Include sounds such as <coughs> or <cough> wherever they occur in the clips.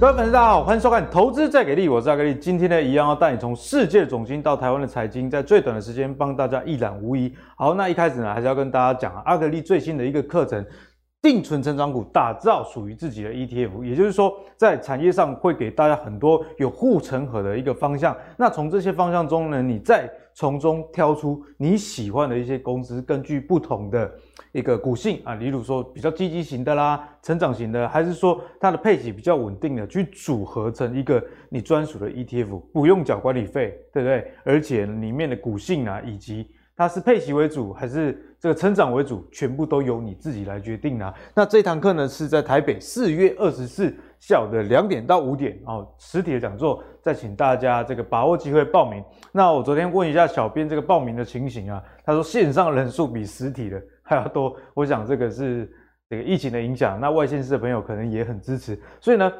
各位粉丝，大家好，欢迎收看《投资再给力》，我是阿格力。今天呢，一样要带你从世界总经到台湾的财经，在最短的时间帮大家一览无遗。好，那一开始呢，还是要跟大家讲，阿格力最新的一个课程。定存成长股，打造属于自己的 ETF，也就是说，在产业上会给大家很多有护城河的一个方向。那从这些方向中呢，你再从中挑出你喜欢的一些公司，根据不同的一个股性啊，例如说比较积极型的啦，成长型的，还是说它的配息比较稳定的，去组合成一个你专属的 ETF，不用缴管理费，对不对？而且里面的股性啊，以及它是配息为主还是？这个成长为主，全部都由你自己来决定啊。那这堂课呢，是在台北四月二十四下午的两点到五点哦，实体的讲座，再请大家这个把握机会报名。那我昨天问一下小编这个报名的情形啊，他说线上人数比实体的还要多。我想这个是这个疫情的影响，那外县市的朋友可能也很支持。所以呢，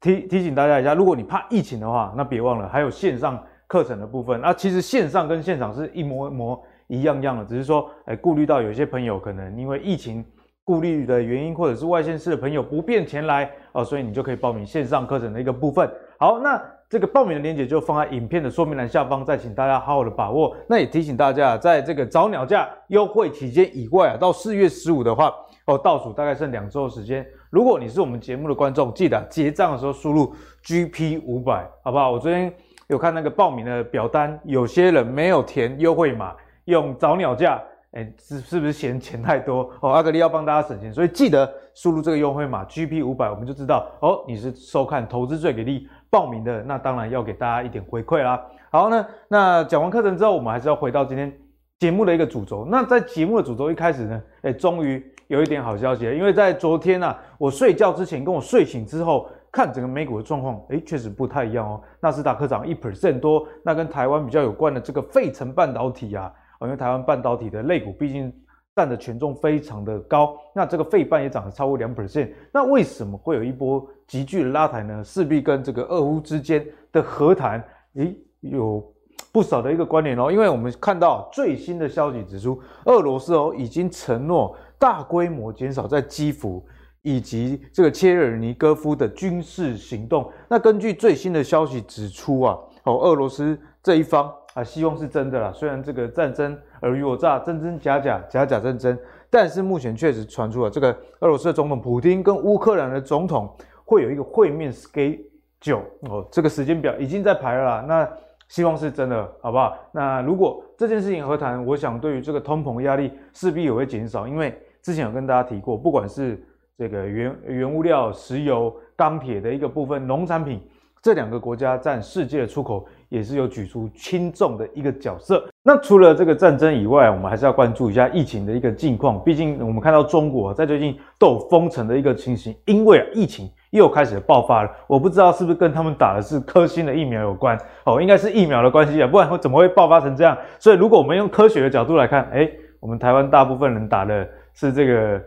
提提醒大家一下，如果你怕疫情的话，那别忘了还有线上课程的部分。那其实线上跟现场是一模模。一样样的，只是说，哎，顾虑到有些朋友可能因为疫情顾虑的原因，或者是外县市的朋友不便前来哦，所以你就可以报名线上课程的一个部分。好，那这个报名的链接就放在影片的说明栏下方，再请大家好好的把握。那也提醒大家，在这个早鸟价优惠期间以外啊，到四月十五的话，哦，倒数大概剩两周的时间。如果你是我们节目的观众，记得结账的时候输入 GP 五百，好不好？我昨天有看那个报名的表单，有些人没有填优惠码。用早鸟价，哎、是是不是嫌钱太多哦？阿格力要帮大家省钱，所以记得输入这个优惠码 GP 五百，我们就知道哦，你是收看投资最给力报名的，那当然要给大家一点回馈啦。好呢，那讲完课程之后，我们还是要回到今天节目的一个主轴。那在节目的主轴一开始呢，哎、欸，终于有一点好消息了，因为在昨天啊，我睡觉之前跟我睡醒之后看整个美股的状况，哎、确实不太一样哦。纳斯达克涨一 percent 多，那跟台湾比较有关的这个费城半导体啊。因为台湾半导体的类股毕竟占的权重非常的高，那这个费半也涨了超过两 percent，那为什么会有一波急剧的拉抬呢？势必跟这个俄乌之间的和谈，诶，有不少的一个关联哦。因为我们看到最新的消息指出，俄罗斯哦已经承诺大规模减少在基辅以及这个切尔尼戈夫的军事行动。那根据最新的消息指出啊，哦，俄罗斯这一方。啊，希望是真的啦。虽然这个战争尔虞我诈，真真假假，假假真真，但是目前确实传出了这个俄罗斯的总统普京跟乌克兰的总统会有一个会面 schedule 哦，这个时间表已经在排了啦。那希望是真的，好不好？那如果这件事情和谈，我想对于这个通膨压力势必也会减少，因为之前有跟大家提过，不管是这个原原物料、石油、钢铁的一个部分，农产品。这两个国家占世界的出口也是有举出轻重的一个角色。那除了这个战争以外，我们还是要关注一下疫情的一个近况。毕竟我们看到中国在最近都封城的一个情形，因为啊疫情又开始爆发了。我不知道是不是跟他们打的是科兴的疫苗有关哦，应该是疫苗的关系啊，不然会怎么会爆发成这样？所以如果我们用科学的角度来看，诶，我们台湾大部分人打的是这个。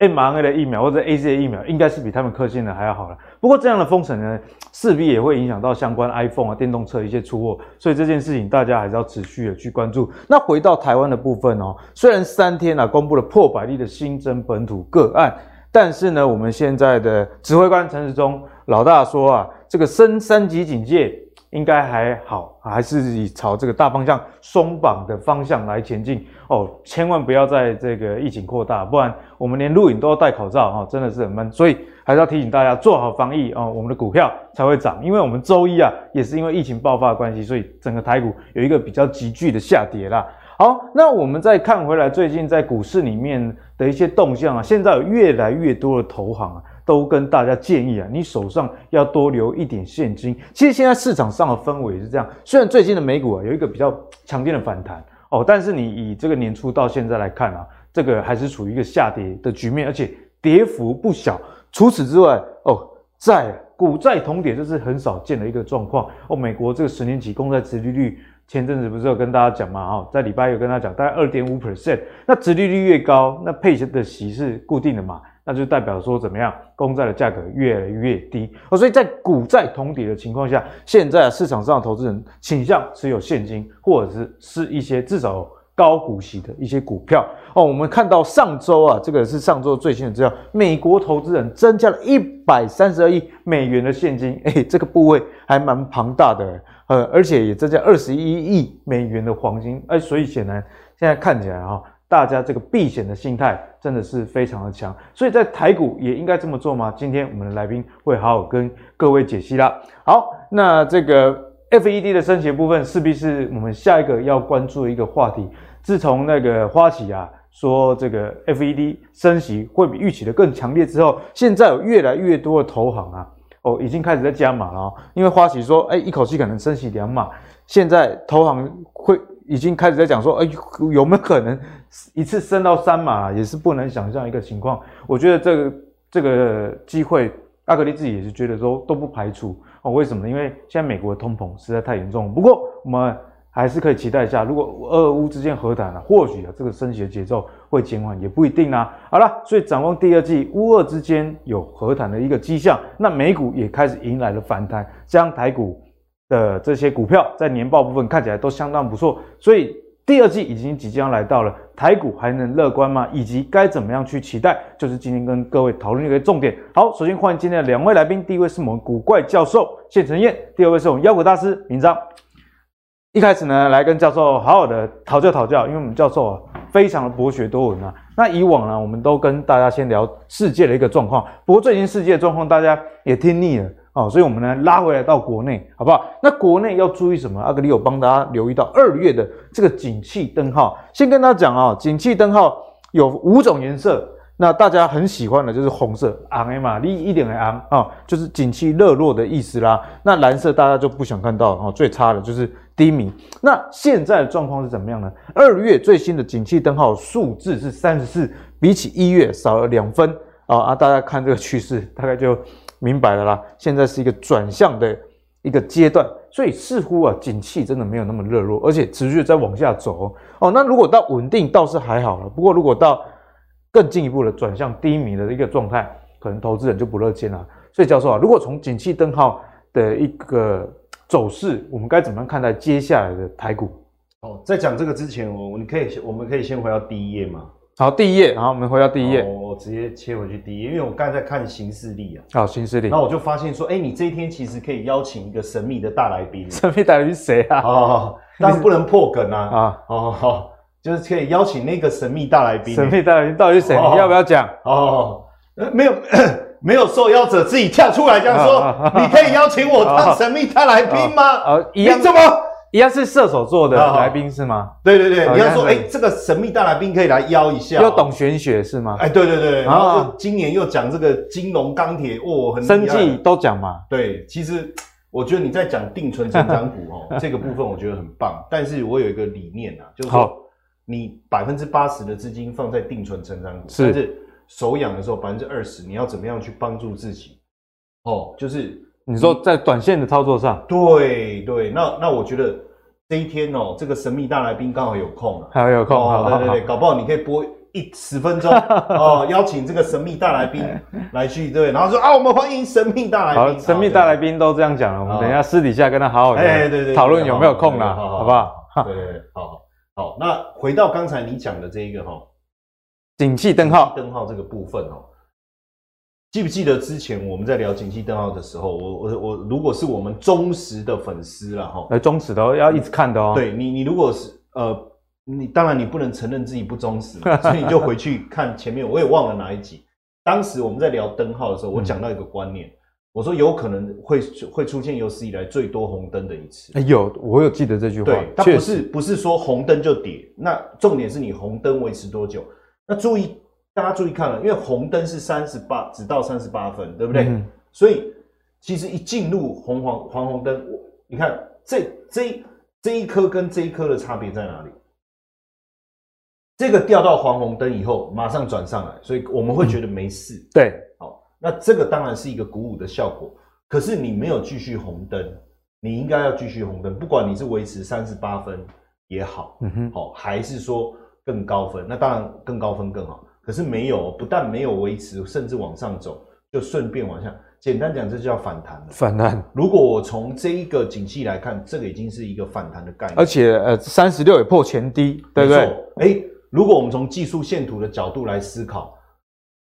mRNA 的疫苗或者 AZ 的疫苗，应该是比他们科兴的还要好了。不过这样的封城呢，势必也会影响到相关 iPhone 啊、电动车一些出货，所以这件事情大家还是要持续的去关注。那回到台湾的部分哦，虽然三天啊公布了破百例的新增本土个案，但是呢，我们现在的指挥官陈时中老大说啊，这个升三级警戒。应该还好，还是以朝这个大方向松绑的方向来前进哦，千万不要在这个疫情扩大，不然我们连录影都要戴口罩哈，真的是很闷。所以还是要提醒大家做好防疫哦，我们的股票才会涨。因为我们周一啊，也是因为疫情爆发的关系，所以整个台股有一个比较急剧的下跌啦。好，那我们再看回来最近在股市里面的一些动向啊，现在有越来越多的投行啊。都跟大家建议啊，你手上要多留一点现金。其实现在市场上的氛围是这样，虽然最近的美股啊有一个比较强劲的反弹哦，但是你以这个年初到现在来看啊，这个还是处于一个下跌的局面，而且跌幅不小。除此之外哦，债股债同跌这是很少见的一个状况哦。美国这个十年期公债殖利率前阵子不是有跟大家讲嘛？哦，在礼拜有跟大家讲，大概二点五 percent。那殖利率越高，那配息的息是固定的嘛？那就代表说怎么样，公债的价格越来越低。哦，所以在股债同跌的情况下，现在市场上投资人倾向持有现金，或者是是一些至少高股息的一些股票。哦。我们看到上周啊，这个是上周最新的资料，美国投资人增加了一百三十二亿美元的现金，哎，这个部位还蛮庞大的，呃，而且也增加二十一亿美元的黄金，哎，所以显然现在看起来哈、哦，大家这个避险的心态真的是非常的强，所以在台股也应该这么做吗？今天我们的来宾会好好跟各位解析啦。好，那这个。FED 的升息部分势必是我们下一个要关注的一个话题。自从那个花旗啊说这个 FED 升息会比预期的更强烈之后，现在有越来越多的投行啊哦已经开始在加码了哦。因为花旗说哎一口气可能升息两码，现在投行会已经开始在讲说哎有没有可能一次升到三码，也是不能想象一个情况。我觉得这个这个机会，阿格力自己也是觉得说都不排除。哦，为什么？因为现在美国的通膨实在太严重。不过我们还是可以期待一下，如果俄乌之间和谈了，或许啊这个升息的节奏会减缓，也不一定啊。好了，所以展望第二季，乌俄之间有和谈的一个迹象，那美股也开始迎来了反弹，这样台股的这些股票在年报部分看起来都相当不错，所以。第二季已经即将来到了，台股还能乐观吗？以及该怎么样去期待？就是今天跟各位讨论一个重点。好，首先欢迎今天的两位来宾，第一位是我们古怪教授谢承彦，第二位是我们妖股大师明章。一开始呢，来跟教授好好的讨教讨教，因为我们教授啊非常的博学多闻啊。那以往呢，我们都跟大家先聊世界的一个状况，不过最近世界状况大家也听腻了。哦，所以我们呢拉回来到国内，好不好？那国内要注意什么？阿格里有帮大家留意到二月的这个景气灯号。先跟大家讲啊，景气灯号有五种颜色，那大家很喜欢的就是红色，红的嘛，一一点的昂啊，就是景气热络的意思啦。那蓝色大家就不想看到哦，最差的就是低迷。那现在的状况是怎么样呢？二月最新的景气灯号数字是三十四，比起一月少了两分啊啊！大家看这个趋势，大概就。明白了啦，现在是一个转向的一个阶段，所以似乎啊，景气真的没有那么热络，而且持续在往下走哦。那如果到稳定倒是还好了，不过如果到更进一步的转向低迷的一个状态，可能投资人就不乐见了。所以教授啊，如果从景气灯号的一个走势，我们该怎么样看待接下来的台股？哦，在讲这个之前，我你可以我们可以先回到第一页吗？好，第一页，好，我们回到第一页。我直接切回去第一页，因为我刚才在看行事历啊。好，行事历。然后我就发现说，哎、欸，你这一天其实可以邀请一个神秘的大来宾。神秘大来宾谁啊？哦，<laughs> 当然不能破梗啊。啊，哦，好，就是可以邀请那个神秘大来宾。神秘大来宾到底是谁？你要不要讲？哦，呃，没有，<coughs> 没有受邀者自己跳出来这样说，你可以邀请我当神秘大来宾吗？啊，一样。你怎么？一样是射手座的来宾是吗？对对对，你要说哎，这个神秘大来宾可以来邀一下，又懂玄学是吗？哎，对对对，然后今年又讲这个金融钢铁，哦，很生计都讲嘛。对，其实我觉得你在讲定存成长股哦，<laughs> 这个部分我觉得很棒。但是我有一个理念啊，就是说你百分之八十的资金放在定存成长股，但是手痒的时候百分之二十，你要怎么样去帮助自己？哦，就是。你说在短线的操作上，对对，那那我觉得这一天哦，这个神秘大来宾刚好有空啊，还有空，哦，对对对，搞不好你可以播一十分钟 <laughs> 哦，邀请这个神秘大来宾来去对，然后说啊，我们欢迎神秘大来宾，好，神秘大来宾都这样讲了，我们等一下私底下跟他好好的讨论有没有空啦，好不好？对对对，好好，那回到刚才你讲的这一个哈，景气灯号。灯号这个部分哦。记不记得之前我们在聊景气灯号的时候，我我我如果是我们忠实的粉丝了哈，呃，忠实的要一直看的哦。对你，你如果是呃，你当然你不能承认自己不忠实，<laughs> 所以你就回去看前面，我也忘了哪一集。当时我们在聊灯号的时候，我讲到一个观念，嗯、我说有可能会会出现有史以来最多红灯的一次。哎，有，我有记得这句话。对，它不是不是说红灯就跌，那重点是你红灯维持多久。那注意。大家注意看了，因为红灯是三十八，只到三十八分，对不对？嗯、所以其实一进入红黄黄红灯，你看这这这一颗跟这一颗的差别在哪里？这个掉到黄红灯以后，马上转上来，所以我们会觉得没事。嗯、对，好，那这个当然是一个鼓舞的效果。可是你没有继续红灯，你应该要继续红灯，不管你是维持三十八分也好，嗯哼，好，还是说更高分，那当然更高分更好。可是没有，不但没有维持，甚至往上走，就顺便往下。简单讲，这就叫反弹了。反弹。如果我从这一个景气来看，这个已经是一个反弹的概念。而且，呃，三十六也破前低，对不对？哎、欸，如果我们从技术线图的角度来思考，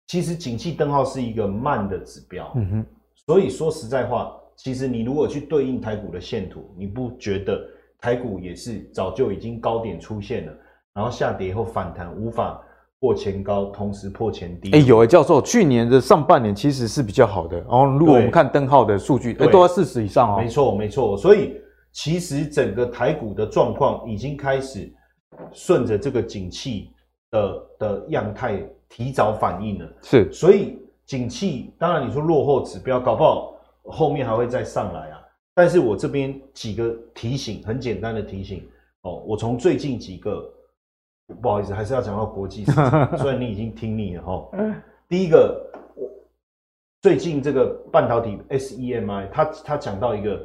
其实景气灯号是一个慢的指标。嗯哼。所以说实在话，其实你如果去对应台股的线图，你不觉得台股也是早就已经高点出现了，然后下跌以后反弹无法破前高，同时破前低。哎、欸，有哎，教授，去年的上半年其实是比较好的。然后，如果我们看灯号的数据，哎，都在四十以上哦。没错，没错。所以，其实整个台股的状况已经开始顺着这个景气的的样态提早反应了。是，所以景气当然你说落后指标，搞不好后面还会再上来啊。但是我这边几个提醒，很简单的提醒哦，我从最近几个。不好意思，还是要讲到国际市场。<laughs> 虽然你已经听腻了哈。第一个，最近这个半导体 SEMI，他他讲到一个，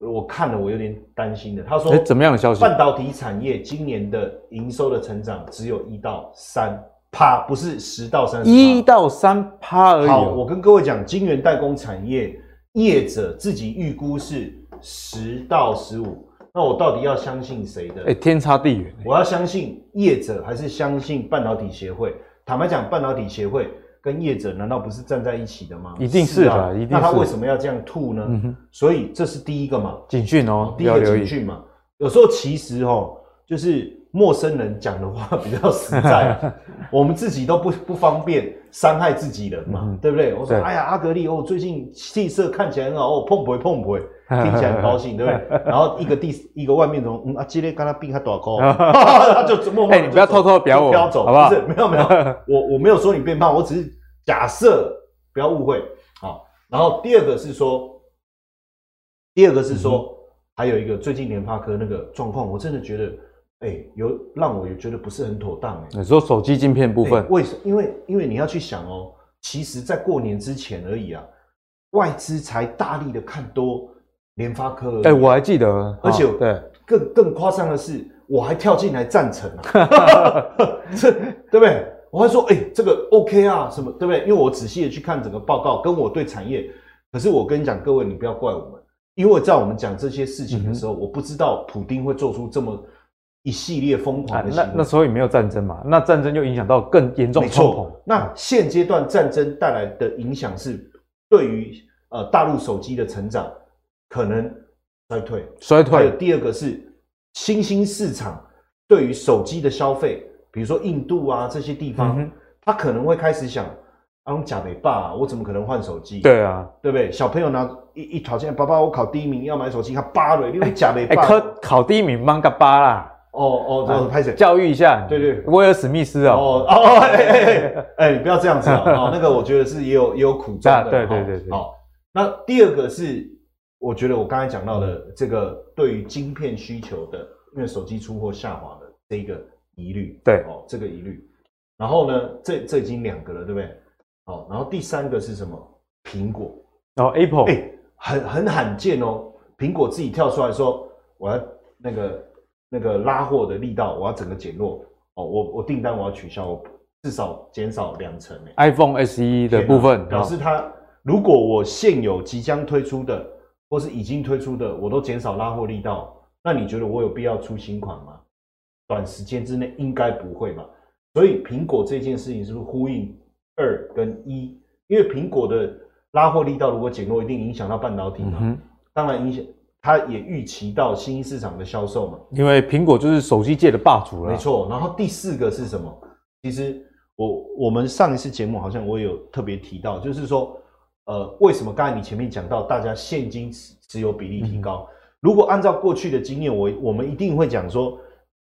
我看了我有点担心的。他说，欸，怎么样的消息？半导体产业今年的营收的成长只有一到三趴，不是十到三十。一到三趴而已。好，我跟各位讲，晶圆代工产业业者自己预估是十到十五。那我到底要相信谁的？哎、欸，天差地远。我要相信业者，还是相信半导体协会？坦白讲，半导体协会跟业者难道不是站在一起的吗？一定是的，是啊、一定是。那他为什么要这样吐呢？嗯、所以这是第一个嘛，警讯哦，第一个警讯嘛。有时候其实哦，就是。陌生人讲的话比较实在，<laughs> 我们自己都不不方便伤害自己人嘛，嗯、对不对？我说，哎呀，阿格力哦，最近气色看起来很好哦，碰不会碰不会，听起来很高兴，对不对？<laughs> 然后一个第一个外面从，嗯，啊，今天跟他并他短高，<laughs> 他就默默，你不要偷偷表我，不要走，好不好？不是，没有没有，我我没有说你变胖，我只是假设，不要误会，啊。然后第二个是说，第二个是说，嗯、还有一个最近联发科那个状况，我真的觉得。哎、欸，有让我也觉得不是很妥当哎、欸。你说手机镜片部分，欸、为什么？因为因为你要去想哦，其实，在过年之前而已啊，外资才大力的看多联发科。哎、欸，我还记得，而且对更更夸张的是，我还跳进来赞成啊，<laughs> <laughs> 这对不对？我还说，哎、欸，这个 OK 啊，什么对不对？因为我仔细的去看整个报告，跟我对产业。可是我跟你讲，各位，你不要怪我们，因为在我们讲这些事情的时候，嗯、我不知道普丁会做出这么。一系列疯狂的那那时候也没有战争嘛，那战争就影响到更严重。没错，那现阶段战争带来的影响是对于呃大陆手机的成长可能衰退，衰退。还有第二个是新兴市场对于手机的消费，比如说印度啊这些地方，嗯、他可能会开始想，啊，我假北爸，我怎么可能换手机？对啊，对不对？小朋友拿一一条件，爸爸我考第一名要买手机，他扒了，因为假北爸，考考第一名忙个扒啦。哦哦，这样拍谁？教育一下，对对，威尔史密斯哦。哦哦，哎哎哎，哎，你不要这样子啊！哦，那个我觉得是也有也有苦衷的。<laughs> 对对对对。好，那第二个是，我觉得我刚才讲到的这个对于晶片需求的，因为手机出货下滑的这一个疑虑。对哦，这个疑虑。然后呢，这这已经两个了，对不对？哦，然后第三个是什么？苹果。然后 Apple，哎，很很罕见哦，苹果自己跳出来说，我要那个。那个拉货的力道，我要整个减弱哦，我我订单我要取消，我至少减少两成。iPhone SE 的部分表示它，如果我现有即将推出的或是已经推出的，我都减少拉货力道，那你觉得我有必要出新款吗？短时间之内应该不会吧？所以苹果这件事情是不是呼应二跟一？因为苹果的拉货力道如果减弱，一定影响到半导体嘛？嗯、当然影响。它也预期到新兴市场的销售嘛，因为苹果就是手机界的霸主了。没错，然后第四个是什么？其实我我们上一次节目好像我也有特别提到，就是说，呃，为什么刚才你前面讲到大家现金持持有比例提高？嗯、如果按照过去的经验，我我们一定会讲说，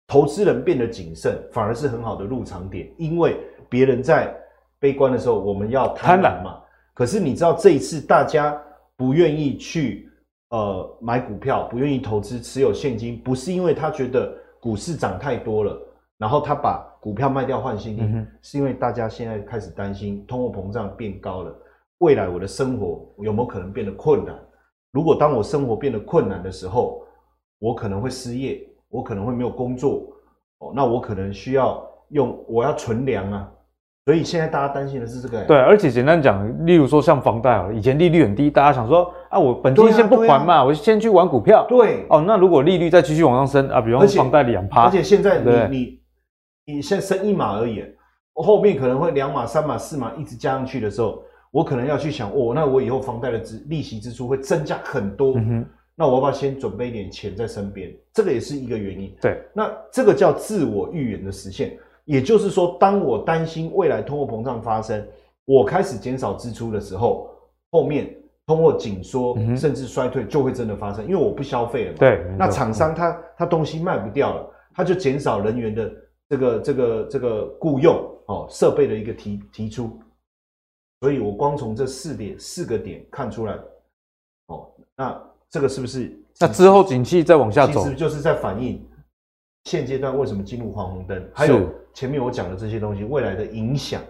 投资人变得谨慎，反而是很好的入场点，因为别人在悲观的时候，我们要贪婪嘛。可是你知道这一次大家不愿意去。呃，买股票不愿意投资，持有现金，不是因为他觉得股市涨太多了，然后他把股票卖掉换现金，嗯、是因为大家现在开始担心通货膨胀变高了，未来我的生活有没有可能变得困难？如果当我生活变得困难的时候，我可能会失业，我可能会没有工作，哦，那我可能需要用，我要存粮啊，所以现在大家担心的是这个。对，而且简单讲，例如说像房贷啊，以前利率很低，大家想说啊，我本金先不还嘛，啊啊、我先去玩股票。对，哦，那如果利率再继续往上升啊，比方说房贷两趴，而且现在你你你现在升一码而已，我后面可能会两码、三码、四码一直加上去的时候，我可能要去想，哦，那我以后房贷的支利息支出会增加很多。嗯哼那我要不要先准备一点钱在身边？这个也是一个原因。对，那这个叫自我预言的实现，也就是说，当我担心未来通货膨胀发生，我开始减少支出的时候，后面通货紧缩甚至衰退就会真的发生，因为我不消费了嘛。对，那厂商他他东西卖不掉了，他就减少人员的这个这个这个雇佣哦，设备的一个提提出。所以我光从这四点四个点看出来，哦，那。这个是不是？那之后景气再往下走，其实就是在反映现阶段为什么进入黄红灯，还有前面我讲的这些东西未来的影响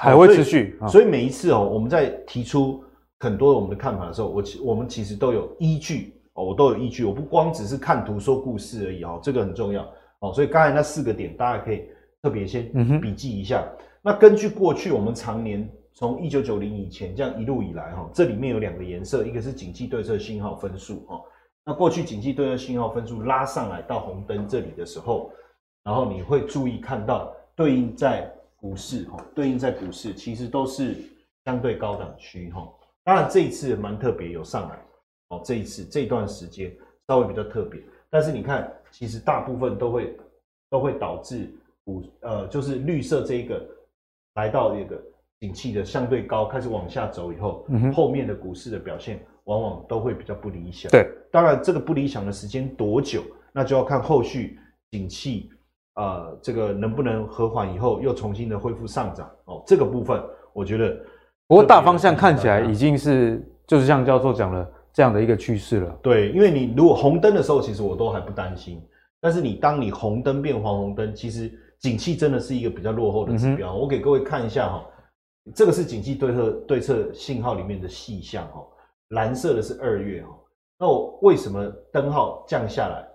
还会持续。所以，所以每一次哦，我们在提出很多我们的看法的时候，我其我们其实都有依据哦，我都有依据，我不光只是看图说故事而已哦，这个很重要哦。所以刚才那四个点，大家可以特别先笔记一下。嗯、那根据过去我们常年。从一九九零以前这样一路以来，哈，这里面有两个颜色，一个是景气对策信号分数，哈，那过去景气对策信号分数拉上来到红灯这里的时候，然后你会注意看到对应在股市，哈，对应在股市其实都是相对高档区，哈，当然这一次蛮特别有上来，哦，这一次这段时间稍微比较特别，但是你看，其实大部分都会都会导致股，呃，就是绿色这一个来到这个。景气的相对高开始往下走以后，嗯、后面的股市的表现往往都会比较不理想。对，当然这个不理想的时间多久，那就要看后续景气呃这个能不能和缓以后又重新的恢复上涨哦。这个部分我觉得，不过大方向看起来已经是就是像教授讲了这样的一个趋势了。对，因为你如果红灯的时候，其实我都还不担心，但是你当你红灯变黄红灯，其实景气真的是一个比较落后的指标。嗯、我给各位看一下哈。这个是景气对策对策信号里面的细项哈，蓝色的是二月哈。那我为什么灯号降下来？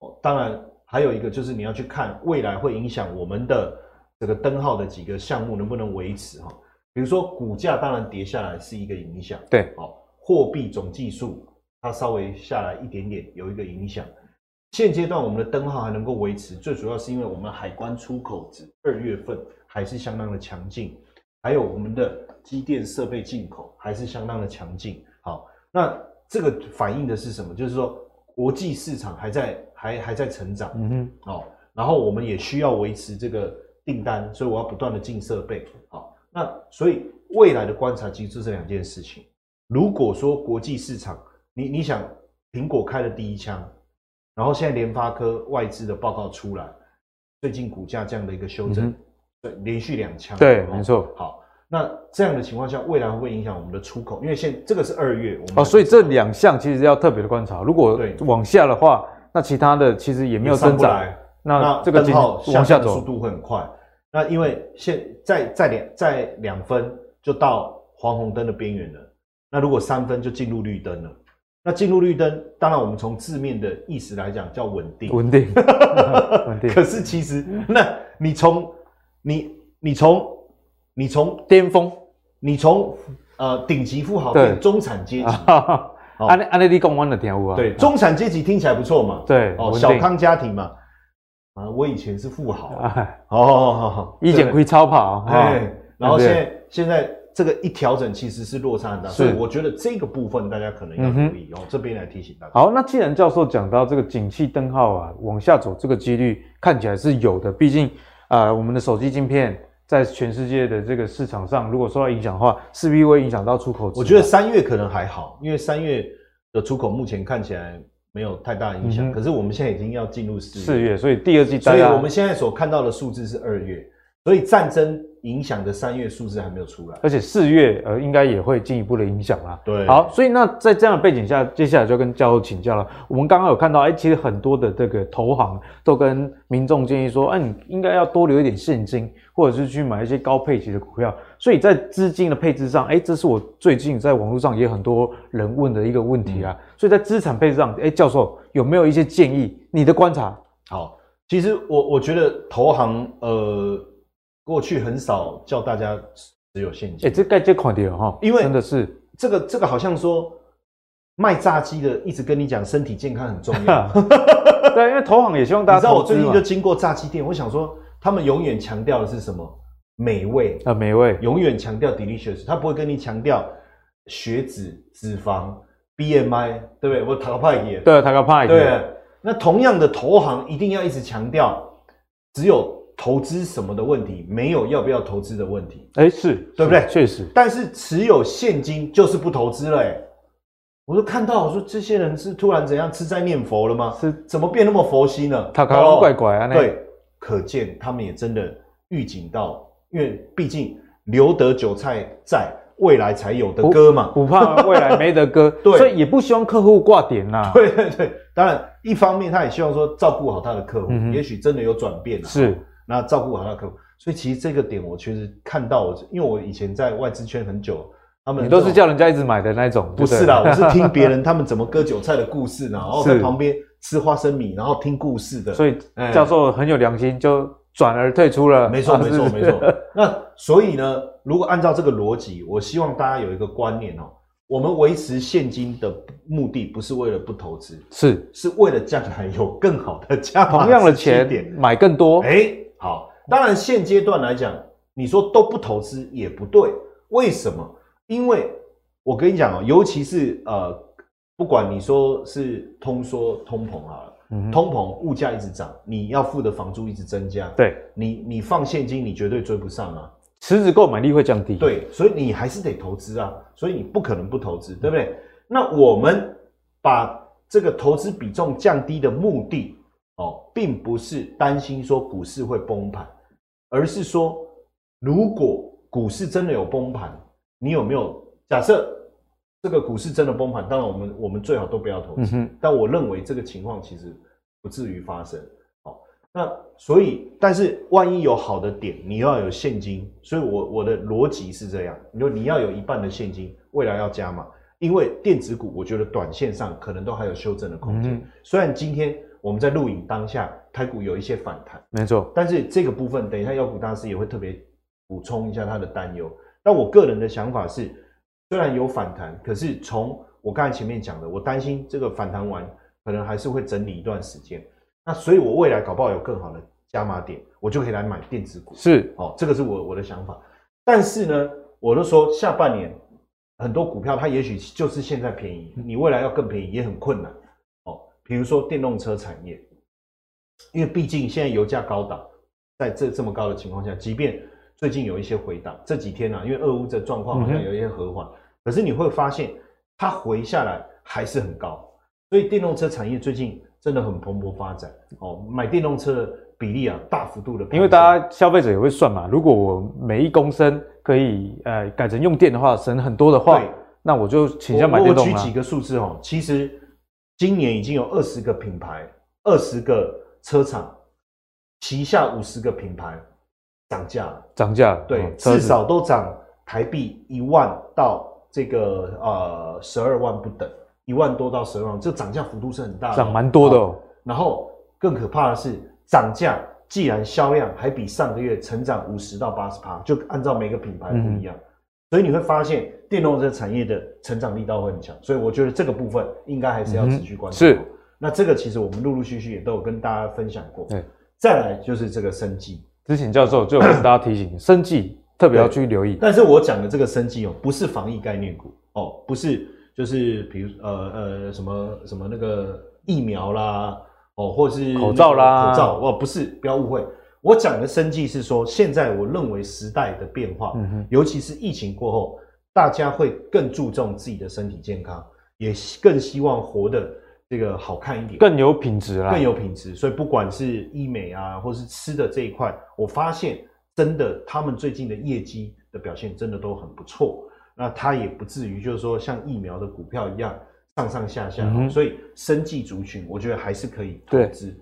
哦，当然还有一个就是你要去看未来会影响我们的这个灯号的几个项目能不能维持哈。比如说股价当然跌下来是一个影响，对，哦，货币总计数它稍微下来一点点有一个影响。现阶段我们的灯号还能够维持，最主要是因为我们海关出口值二月份还是相当的强劲。还有我们的机电设备进口还是相当的强劲，好，那这个反映的是什么？就是说国际市场还在还还在成长，嗯哼，好，然后我们也需要维持这个订单，所以我要不断的进设备，好，那所以未来的观察其实就是这两件事情。如果说国际市场，你你想苹果开了第一枪，然后现在联发科外资的报告出来，最近股价这样的一个修正。嗯对，连续两枪。对，没错。好，那这样的情况下，未来会不会影响我们的出口？因为现这个是二月，我们哦，所以这两项其实要特别的观察。如果往下的话，那其他的其实也没有增长。那这个灯号往下走速度会很快。那因为现在在两再两分就到黄红灯的边缘了。那如果三分就进入绿灯了。那进入绿灯，当然我们从字面的意思来讲叫稳定，稳定，<laughs> 稳定。可是其实，那你从你你从你从巅峰，你从呃顶级富豪变中产阶级，安安利利共湾的天赋啊，对，中产阶级听起来不错嘛，对，哦，小康家庭嘛，啊，我以前是富豪，哦，好好，以前会超跑，哎，然后现在现在这个一调整其实是落差很大，所以我觉得这个部分大家可能要注意哦，这边来提醒大家。好，那既然教授讲到这个景气灯号啊往下走，这个几率看起来是有的，毕竟。啊、呃，我们的手机镜片在全世界的这个市场上，如果受到影响的话，势必会影响到出口。我觉得三月可能还好，因为三月的出口目前看起来没有太大影响。嗯、可是我们现在已经要进入四月，四月，所以第二季，所以我们现在所看到的数字是二月，所以战争影响的三月数字还没有出来，而且四月呃应该也会进一步的影响啦。对，好，所以那在这样的背景下，接下来就跟教授请教了。我们刚刚有看到，哎、欸，其实很多的这个投行都跟民众建议说，哎、啊，你应该要多留一点现金，或者是去买一些高配息的股票。所以在资金的配置上，哎、欸，这是我最近在网络上也很多人问的一个问题啊。嗯、所以在资产配置上，哎、欸，教授有没有一些建议？你的观察？好，其实我我觉得投行呃。过去很少叫大家持有现金。哎、欸，这该这款的哈，因为真的是这个这个好像说卖炸鸡的一直跟你讲身体健康很重要。<laughs> 对，因为投行也希望大家。你知道我最近就经过炸鸡店，我想说他们永远强调的是什么？美味啊，美味，永远强调 delicious，他不会跟你强调血脂、脂肪、BMI，对不对？我塔个派也对，塔个派对。那同样的投行一定要一直强调，只有投资什么的问题，没有要不要投资的问题。哎，是对不对？确实。但是持有现金就是不投资了。哎，我就看到我说这些人是突然怎样吃斋念佛了吗？是怎么变那么佛心呢？他搞怪怪啊！对，可见他们也真的预警到。因为毕竟留得韭菜在，未来才有的割嘛，不怕未来没得割，<laughs> 对，所以也不希望客户挂点呐、啊。对对对，当然一方面他也希望说照顾好他的客户，嗯、也许真的有转变了，是，那照顾好他客户，所以其实这个点我确实看到我，因为我以前在外资圈很久，他们你都是叫人家一直买的那种，不是啦，<laughs> 我是听别人他们怎么割韭菜的故事，然后在旁边吃花生米，然后听故事的，所以教授很有良心就。转而退出了，没错 <laughs> 没错没错。<laughs> 那所以呢，如果按照这个逻辑，我希望大家有一个观念哦，我们维持现金的目的不是为了不投资，是。是为了将来有更好的加码，同样的钱买更多。哎，好，当然现阶段来讲，你说都不投资也不对，为什么？因为我跟你讲哦，尤其是呃，不管你说是通缩通膨啊。通膨，物价一直涨，你要付的房租一直增加，对，你你放现金，你绝对追不上啊，实质购买力会降低，对，所以你还是得投资啊，所以你不可能不投资，对不对？那我们把这个投资比重降低的目的哦，并不是担心说股市会崩盘，而是说如果股市真的有崩盘，你有没有假设？这个股市真的崩盘，当然我们我们最好都不要投资。嗯、但我认为这个情况其实不至于发生。好，那所以，但是万一有好的点，你要有现金。所以我我的逻辑是这样：你说你要有一半的现金，未来要加码，因为电子股我觉得短线上可能都还有修正的空间。嗯、虽然今天我们在录影当下，台股有一些反弹，没错，但是这个部分等一下妖股大师也会特别补充一下他的担忧。但我个人的想法是。虽然有反弹，可是从我刚才前面讲的，我担心这个反弹完可能还是会整理一段时间。那所以，我未来搞不好有更好的加码点，我就可以来买电子股。是，哦，这个是我我的想法。但是呢，我都说下半年很多股票它也许就是现在便宜，你未来要更便宜也很困难。哦，比如说电动车产业，因为毕竟现在油价高档，在这这么高的情况下，即便最近有一些回档，这几天啊，因为俄乌的状况好像有一些和缓。嗯可是你会发现，它回下来还是很高，所以电动车产业最近真的很蓬勃发展哦。买电动车的比例啊，大幅度的，因为大家消费者也会算嘛，如果我每一公升可以呃改成用电的话，省很多的话，那我就倾向买电动车。我举几个数字哦，其实今年已经有二十个品牌、二十个车厂旗下五十个品牌涨价了，涨价，对，哦、至少都涨台币一万到。这个呃十二万不等，一万多到十二万，这涨价幅度是很大的，涨蛮多的哦。然后更可怕的是，涨价既然销量还比上个月成长五十到八十趴，就按照每个品牌不一样，嗯、所以你会发现电动车产业的成长力道会很强。所以我觉得这个部分应该还是要持续关注。是，那这个其实我们陆陆续续也都有跟大家分享过。对，再来就是这个生技，之前教授就有跟大家提醒 <coughs> 生技。特别要去留意，但是我讲的这个生技哦，不是防疫概念股哦，不是就是比如呃呃什么什么那个疫苗啦哦，或是口罩啦，口罩哦，不是，不要误会，我讲的生计是说，现在我认为时代的变化，嗯，尤其是疫情过后，大家会更注重自己的身体健康，也更希望活得这个好看一点，更有品质啦，更有品质，所以不管是医美啊，或是吃的这一块，我发现。真的，他们最近的业绩的表现真的都很不错。那它也不至于就是说像疫苗的股票一样上上下下，嗯、所以生计族群我觉得还是可以投资。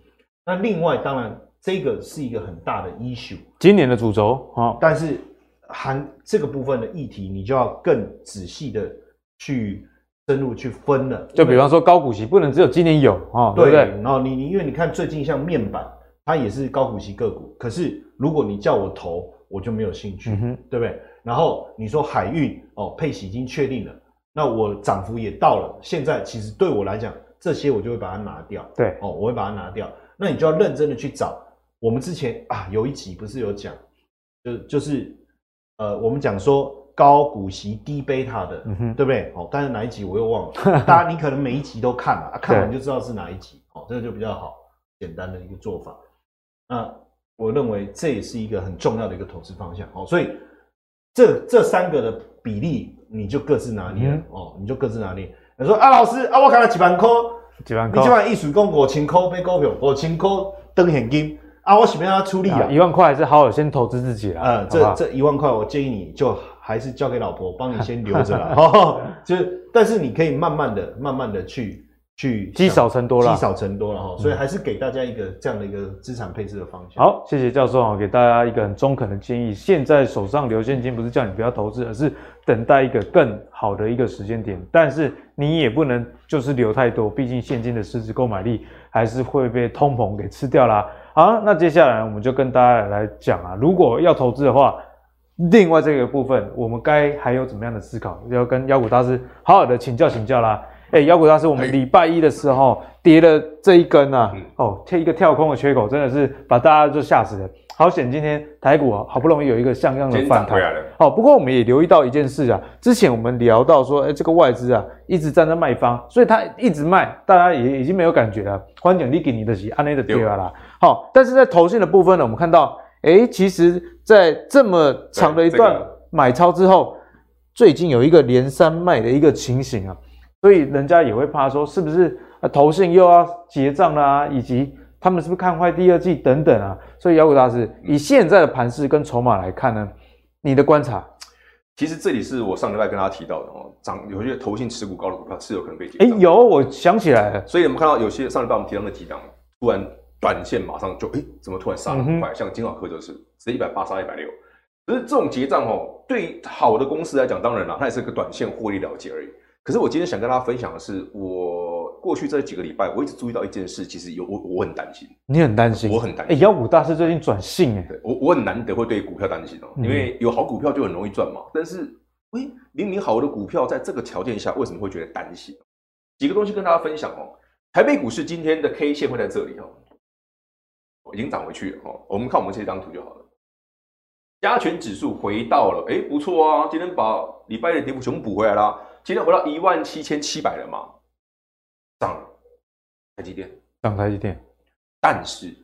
那另外，当然这个是一个很大的 issue，今年的主轴啊。但是含这个部分的议题，你就要更仔细的去深入去分了。就比方说高股息不能只有今年有啊，对不对？然后你你因为你看最近像面板。它也是高股息个股，可是如果你叫我投，我就没有兴趣，嗯、对不对？然后你说海运哦，配息已经确定了，那我涨幅也到了，现在其实对我来讲，这些我就会把它拿掉，对，哦，我会把它拿掉。那你就要认真的去找。我们之前啊有一集不是有讲，就就是呃，我们讲说高股息低贝塔的，嗯，对不对？哦，但是哪一集我又忘了。<laughs> 大家你可能每一集都看了，啊，看完就知道是哪一集，哦，这个就比较好，简单的一个做法。那我认为这也是一个很重要的一个投资方向哦，所以这这三个的比例你就各自拿捏，嗯、哦，你就各自拿捏。你说啊，老师啊，我看了几万块，几万块，你几万一水讲五千块买股票，五千块当现金啊，我想要他出力啊，一万块还是好好先投资自己啦。嗯，这这一万块，我建议你就还是交给老婆帮你先留着啦。<laughs> 哦，就是，但是你可以慢慢的、慢慢的去。去积少成多了，积少成多了哈，所以还是给大家一个这样的一个资产配置的方向。好，谢谢教授啊，给大家一个很中肯的建议。现在手上留现金不是叫你不要投资，而是等待一个更好的一个时间点。但是你也不能就是留太多，毕竟现金的实质购买力还是会被通膨给吃掉啦。好，那接下来我们就跟大家来讲啊，如果要投资的话，另外这个部分我们该还有怎么样的思考？要跟妖股大师好好的请教请教啦。哎、欸，妖股大师，我们礼拜一的时候跌了这一根啊，哦，这一个跳空的缺口，真的是把大家就吓死了。好险，今天台股啊，好不容易有一个像样的反弹。好，不过我们也留意到一件事啊，之前我们聊到说，哎、欸，这个外资啊一直站在卖方，所以它一直卖，大家也已经没有感觉了。欢迎你给你的是安内的跌啦。好，但是在投信的部分呢，我们看到，哎、欸，其实，在这么长的一段买超之后，最近有一个连三卖的一个情形啊。所以人家也会怕说，是不是啊？投信又要结账啦，以及他们是不是看坏第二季等等啊？所以妖股大师以现在的盘势跟筹码来看呢，你的观察，其实这里是我上礼拜跟大家提到的哦，涨有些投信持股高的股票是有可能被结账。哎，有，我想起来了。所以我们看到有些上礼拜我们提到那几档，突然短线马上就哎，怎么突然杀那么快？嗯、像金豪科就是直接一百八杀一百六，可是这种结账哦，对好的公司来讲，当然了，它也是个短线获利了结而已。可是我今天想跟大家分享的是，我过去这几个礼拜，我一直注意到一件事，其实有我我很担心。你很担心？我很担心。哎，妖股大师最近转性哎，我我很难得会对股票担心哦，因为有好股票就很容易赚嘛。但是，哎，明明好的股票在这个条件下，为什么会觉得担心？几个东西跟大家分享哦。台北股市今天的 K 线会在这里哦，已经涨回去了哦。我们看我们这张图就好了。加权指数回到了，哎，不错啊，今天把礼拜的跌幅全部补回来了。今天回到一万七千七百了嘛，涨，台积电。涨台积电，但是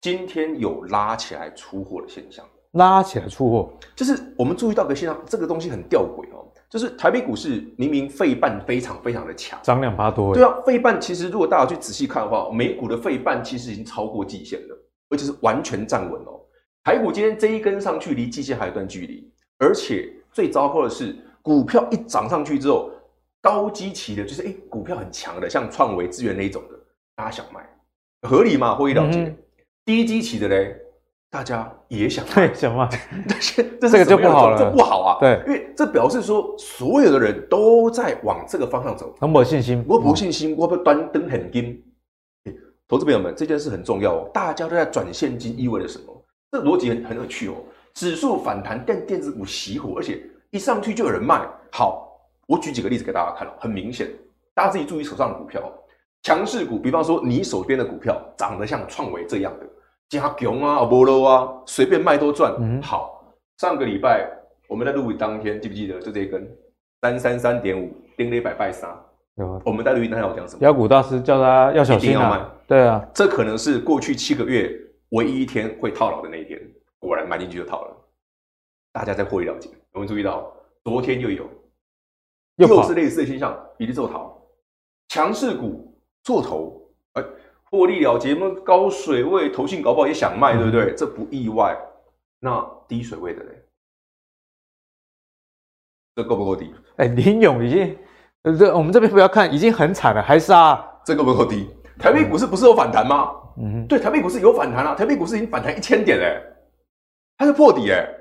今天有拉起来出货的现象，拉起来出货，就是我们注意到个现象，这个东西很吊诡哦，就是台北股市明明费半非常非常的强，涨两趴多，对啊，费半其实如果大家去仔细看的话，美股的费半其实已经超过季线了，而且是完全站稳哦，台股今天这一根上去离季线还有一段距离，而且最糟糕的是。股票一涨上去之后，高基期的，就是哎、欸，股票很强的，像创维、资源那一种的，大家想卖，合理吗？获利了结。低基期的嘞，大家也想卖，想卖。<laughs> 但是这个就不好了，这不好啊。对，因为这表示说，所有的人都在往这个方向走。很没信心，我不信心，我不端灯很金。投资朋友们，这件事很重要哦，大家都在转现金，意味着什么？这逻辑很很有趣哦。指数反弹，但电子股熄火，而且。一上去就有人卖，好，我举几个例子给大家看，很明显，大家自己注意手上的股票，强势股，比方说你手边的股票长得像创维这样的，加强啊、波罗啊，随便卖都赚。嗯，好，上个礼拜我们在录影当天，记不记得就这一根三三三点五，叮了一百拜杀。有，我们在录音当天我讲什么？妖股大师叫他要小心啊，要卖。对啊，这可能是过去七个月唯一一天会套牢的那一天，果然买进去就套了，大家在获利了结。我们注意到，昨天又有，又是类似的现象，比例做逃，强势股做头，哎，获利了结，那高水位，投信搞不好也想卖，对不对？这不意外。那低水位的嘞，这够不够低？哎，林勇已经，这我们这边不要看，已经很惨了，还杀，这够不够低？台北股市不是有反弹吗？嗯，对，台北股市有反弹啊，台北股市已经反弹一千点嘞，它是破底哎。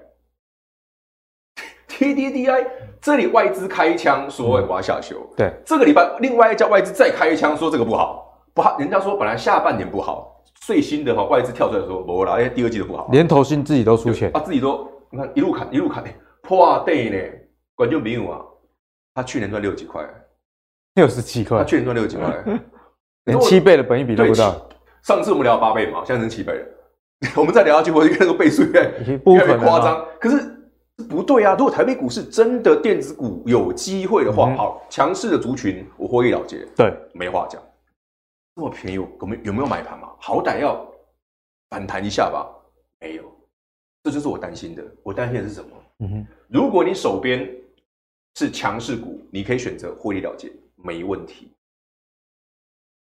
TDDI 这里外资开枪说我要下修，嗯、对，这个礼拜另外一家外资再开枪说这个不好，不好，人家说本来下半年不好，最新的哈外资跳出来说，不啦，因为，第二季都不好，连投信自己都出钱，啊，自己都你看一路砍一路砍，破对呢，管就没有啊，他去年赚六十几块，六十七块，他去年赚六十几块，<laughs> 连七倍的本益比都不到。上次我们聊八倍嘛，现在成七倍了，<laughs> 我们再聊下去，我觉得那个倍数越来越夸张。可是不对啊，如果台北股市真的电子股有机会的话，嗯、好强势的族群，我获利了结，对，没话讲。这么便宜，我们有没有买盘嘛？好歹要反弹一下吧？没有，这就是我担心的。我担心的是什么？嗯哼，如果你手边是强势股，你可以选择获利了结，没问题。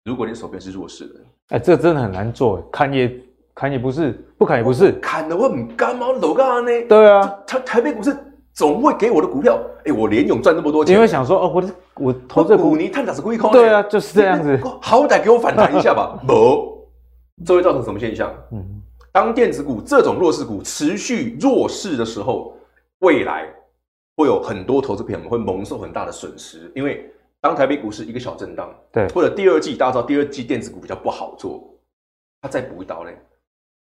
如果你手边是弱势的，哎，这真的很难做，砍也砍也不是，不砍也不是，砍的我很干嘛？楼干呢？对啊，台台北股市总会给我的股票，哎，我联勇赚那么多钱，你会想说，哦，我我投这股，你探长是故意空，对啊，就是这样子，好歹给我反弹一下吧。<laughs> 不，这会造成什么现象？嗯，当电子股这种弱势股持续弱势的时候，未来会有很多投资朋友们会蒙受很大的损失，因为。当台北股市一个小震荡，对，或者第二季大家知道第二季电子股比较不好做，他再补一刀嘞，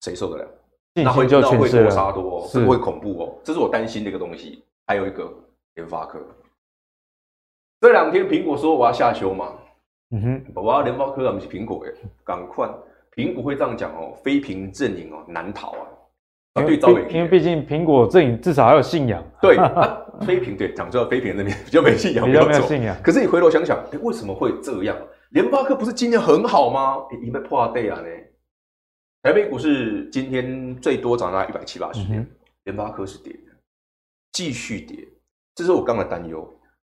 谁受得了？那会那会多杀多，哦，这会恐怖哦，这是我担心的一个东西。还有一个联发科，这两天苹果说我要下修嘛，嗯哼，我要联发科啊，不是苹果哎，赶快，苹果会这样讲哦，非苹阵营哦难逃啊。因为因为毕竟苹果阵营至少还有信仰，对 <laughs> 啊，非屏对讲说非屏那边比较没信仰，比较没有信仰。可是你回头想想，哎，为什么会这样？联发科不是今年很好吗？因为破底啊呢。台北股市今天最多涨到一百七八十点，联发科是跌的，继续跌，这是我刚的担忧。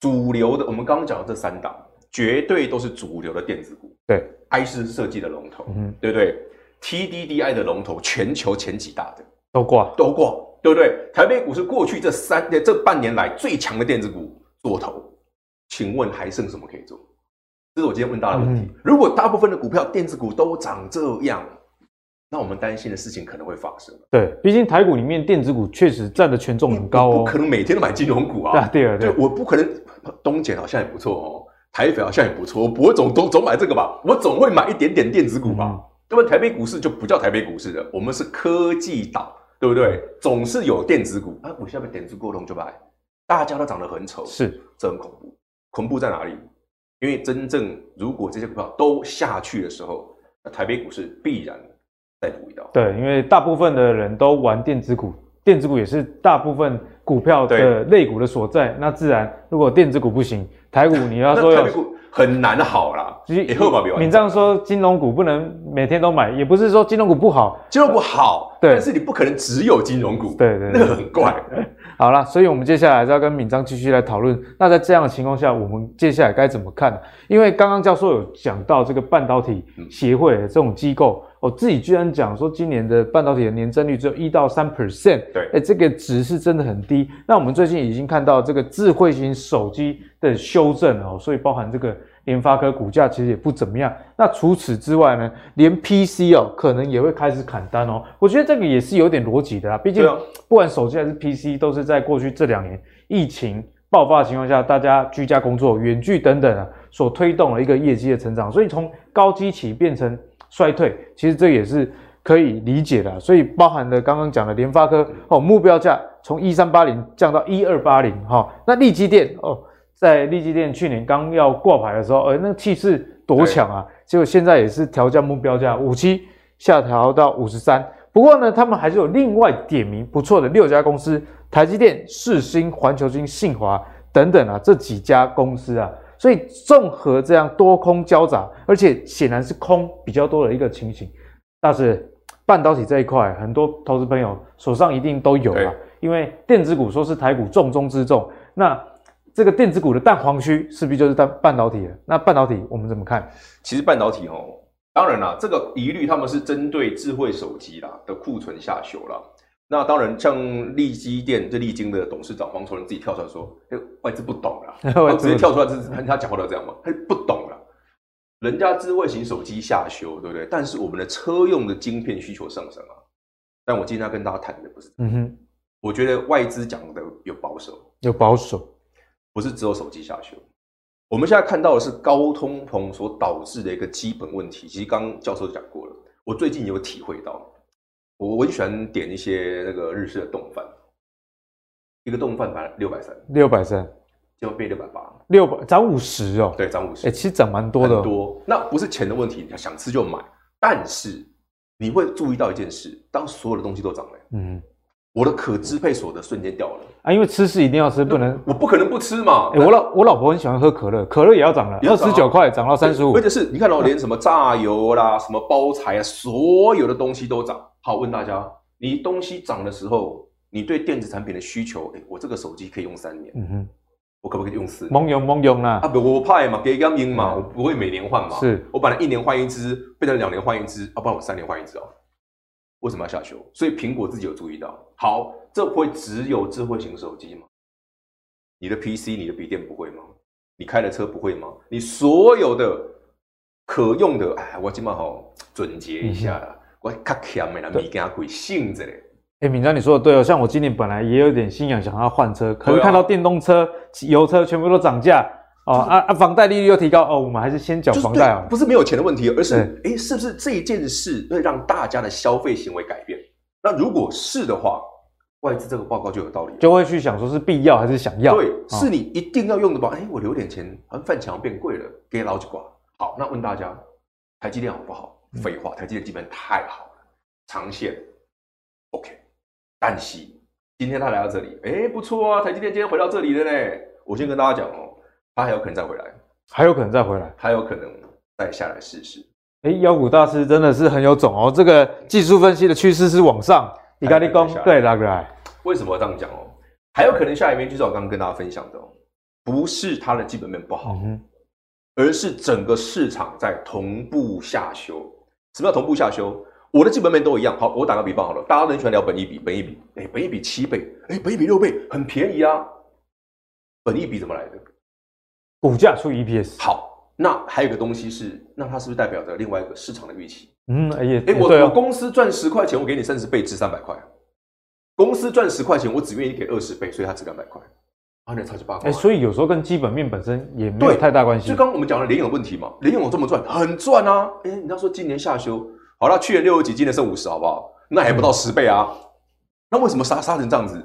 主流的，我们刚刚讲的这三档，绝对都是主流的电子股，对，IC 设计的龙头，嗯，对不对？TDDI 的龙头，全球前几大的。都挂，都挂，对不对？台北股市过去这三这半年来最强的电子股做头，请问还剩什么可以做？这是我今天问大家的问题。嗯、如果大部分的股票电子股都长这样，那我们担心的事情可能会发生。对，毕竟台股里面电子股确实占的权重很高哦，不可能每天都买金融股啊。对啊，对，我不可能。东碱好像也不错哦，台肥好像也不错，我不会总总总买这个吧？我总会买一点点电子股吧？那么、嗯、台北股市就不叫台北股市了，我们是科技岛。对不对？总是有电子股啊，我下面电子过龙就白，大家都长得很丑，是，这很恐怖。恐怖在哪里？因为真正如果这些股票都下去的时候，那台北股市必然再补一刀。对，因为大部分的人都玩电子股，电子股也是大部分股票的类股的所在。那自然，如果电子股不行，台股 <laughs> 你要说要。很难好啦，以后吧，你这样说金融股不能每天都买，也不是说金融股不好，金融股好，对，但是你不可能只有金融股，对对，那个很怪。<laughs> 好了，所以我们接下来就要跟敏章继续来讨论。那在这样的情况下，我们接下来该怎么看？因为刚刚教授有讲到这个半导体协会这种机构。我自己居然讲说，今年的半导体的年增率只有一到三 percent，对，哎、欸，这个值是真的很低。那我们最近已经看到这个智慧型手机的修正哦，所以包含这个联发科股价其实也不怎么样。那除此之外呢，连 PC 哦，可能也会开始砍单哦。我觉得这个也是有点逻辑的啦，毕竟不管手机还是 PC，都是在过去这两年疫情爆发的情况下，大家居家工作、远距等等啊，所推动了一个业绩的成长。所以从高基期变成衰退，其实这也是可以理解的，所以包含了刚刚讲的联发科哦，目标价从一三八零降到一二八零哈，那力积电哦，在力积电去年刚要挂牌的时候，呃，那个气势多强啊，对。结果现在也是调降目标价五七下调到五十三，不过呢，他们还是有另外点名不错的六家公司，台积电、世星、环球晶、信华等等啊，这几家公司啊。所以综合这样多空交杂，而且显然是空比较多的一个情形。但是半导体这一块，很多投资朋友手上一定都有啊，因为电子股说是台股重中之重。那这个电子股的蛋黄区势必就是半半导体了。那半导体我们怎么看？其实半导体哦，当然啦，这个疑虑他们是针对智慧手机啦的库存下修啦。那当然，像利基电这利晶的董事长黄崇仁自己跳出来说：“哎，外资不懂 <laughs> 啦，直接跳出来，是他讲话都这样嘛？他不懂啦，人家智慧型手机下修，对不对？但是我们的车用的晶片需求上升啊。但我今天要跟大家谈的不是，嗯哼，我觉得外资讲的有保守，有保守，不是只有手机下修。我们现在看到的是高通膨所导致的一个基本问题。其实刚刚教授讲过了。”我最近有体会到，我我就喜欢点一些那个日式的冻饭，一个冻饭买六百三，六百三，就变六百八，六百涨五十哦，对，涨五十，哎，其实涨蛮多的，多，那不是钱的问题，想吃就买，但是你会注意到一件事，当所有的东西都涨了，嗯。我的可支配所得瞬间掉了啊！因为吃是一定要吃，不能我不可能不吃嘛。欸、我老我老婆很喜欢喝可乐，可乐也要涨了，二十九块涨到三十五。而且是你看到、喔、连什么榨油啦、什么包材啊，所有的东西都涨。好，问大家，你东西涨的时候，你对电子产品的需求，哎、欸，我这个手机可以用三年，嗯哼，我可不可以用四年？蒙用蒙用啦！啊不，我怕嘛，给刚赢嘛，我不会每年换嘛。是，我本来一年换一支，变成两年换一支，啊，不然我三年换一支哦。为什么要下修？所以苹果自己有注意到。好，这会只有智慧型手机吗？你的 PC、你的笔电不会吗？你开的车不会吗？你所有的可用的，哎，我今晚好总结一下啦。嗯、我卡强没啦，米给他鬼性子嘞。哎，敏章你说的对哦。像我今年本来也有点心想想要换车，可是看到电动车、油车全部都涨价。哦啊啊！房贷利率又提高哦，我们还是先缴房贷啊。不是没有钱的问题，而是哎、欸，是不是这一件事会让大家的消费行为改变？那如果是的话，外资这个报告就有道理，就会去想说是必要还是想要？对，是你一定要用的吧？哎、欸，我留点钱，好像饭钱要变贵了，给老几挂。好，那问大家，台积电好不好？废话，台积电基本太好了，长线 OK。但是今天他来到这里，哎、欸，不错啊，台积电今天回到这里了呢。我先跟大家讲哦。他还有可能再回来，还有可能再回来，还有可能再下来试试。哎，妖股大师真的是很有种哦。这个技术分析的趋势是往上，你看你讲对拉过来？为什么要这样讲哦？还有可能下一面就是我刚刚跟大家分享的哦，不是它的基本面不好，嗯、而是整个市场在同步下修。什么叫同步下修？我的基本面都一样。好，我打个比方好了，大家都很喜欢聊本益比，本益比，哎，本益比七倍，哎，本益比六倍，很便宜啊。本益比怎么来的？股价除以 EPS，好，那还有一个东西是，那它是不是代表着另外一个市场的预期？嗯，哎呀，哎，我我公司赚十块钱，我给你三十倍，值三百块。公司赚十块钱，我只愿意给二十倍，所以它值两百块。啊，那超级八卦。哎，所以有时候跟基本面本身也没有太大关系。就刚刚我们讲的联咏的问题嘛，联友这么赚，很赚啊。哎，你要说今年下修，好了，去年六十几，今年剩五十，好不好？那还不到十倍啊。嗯、那为什么杀杀成这样子？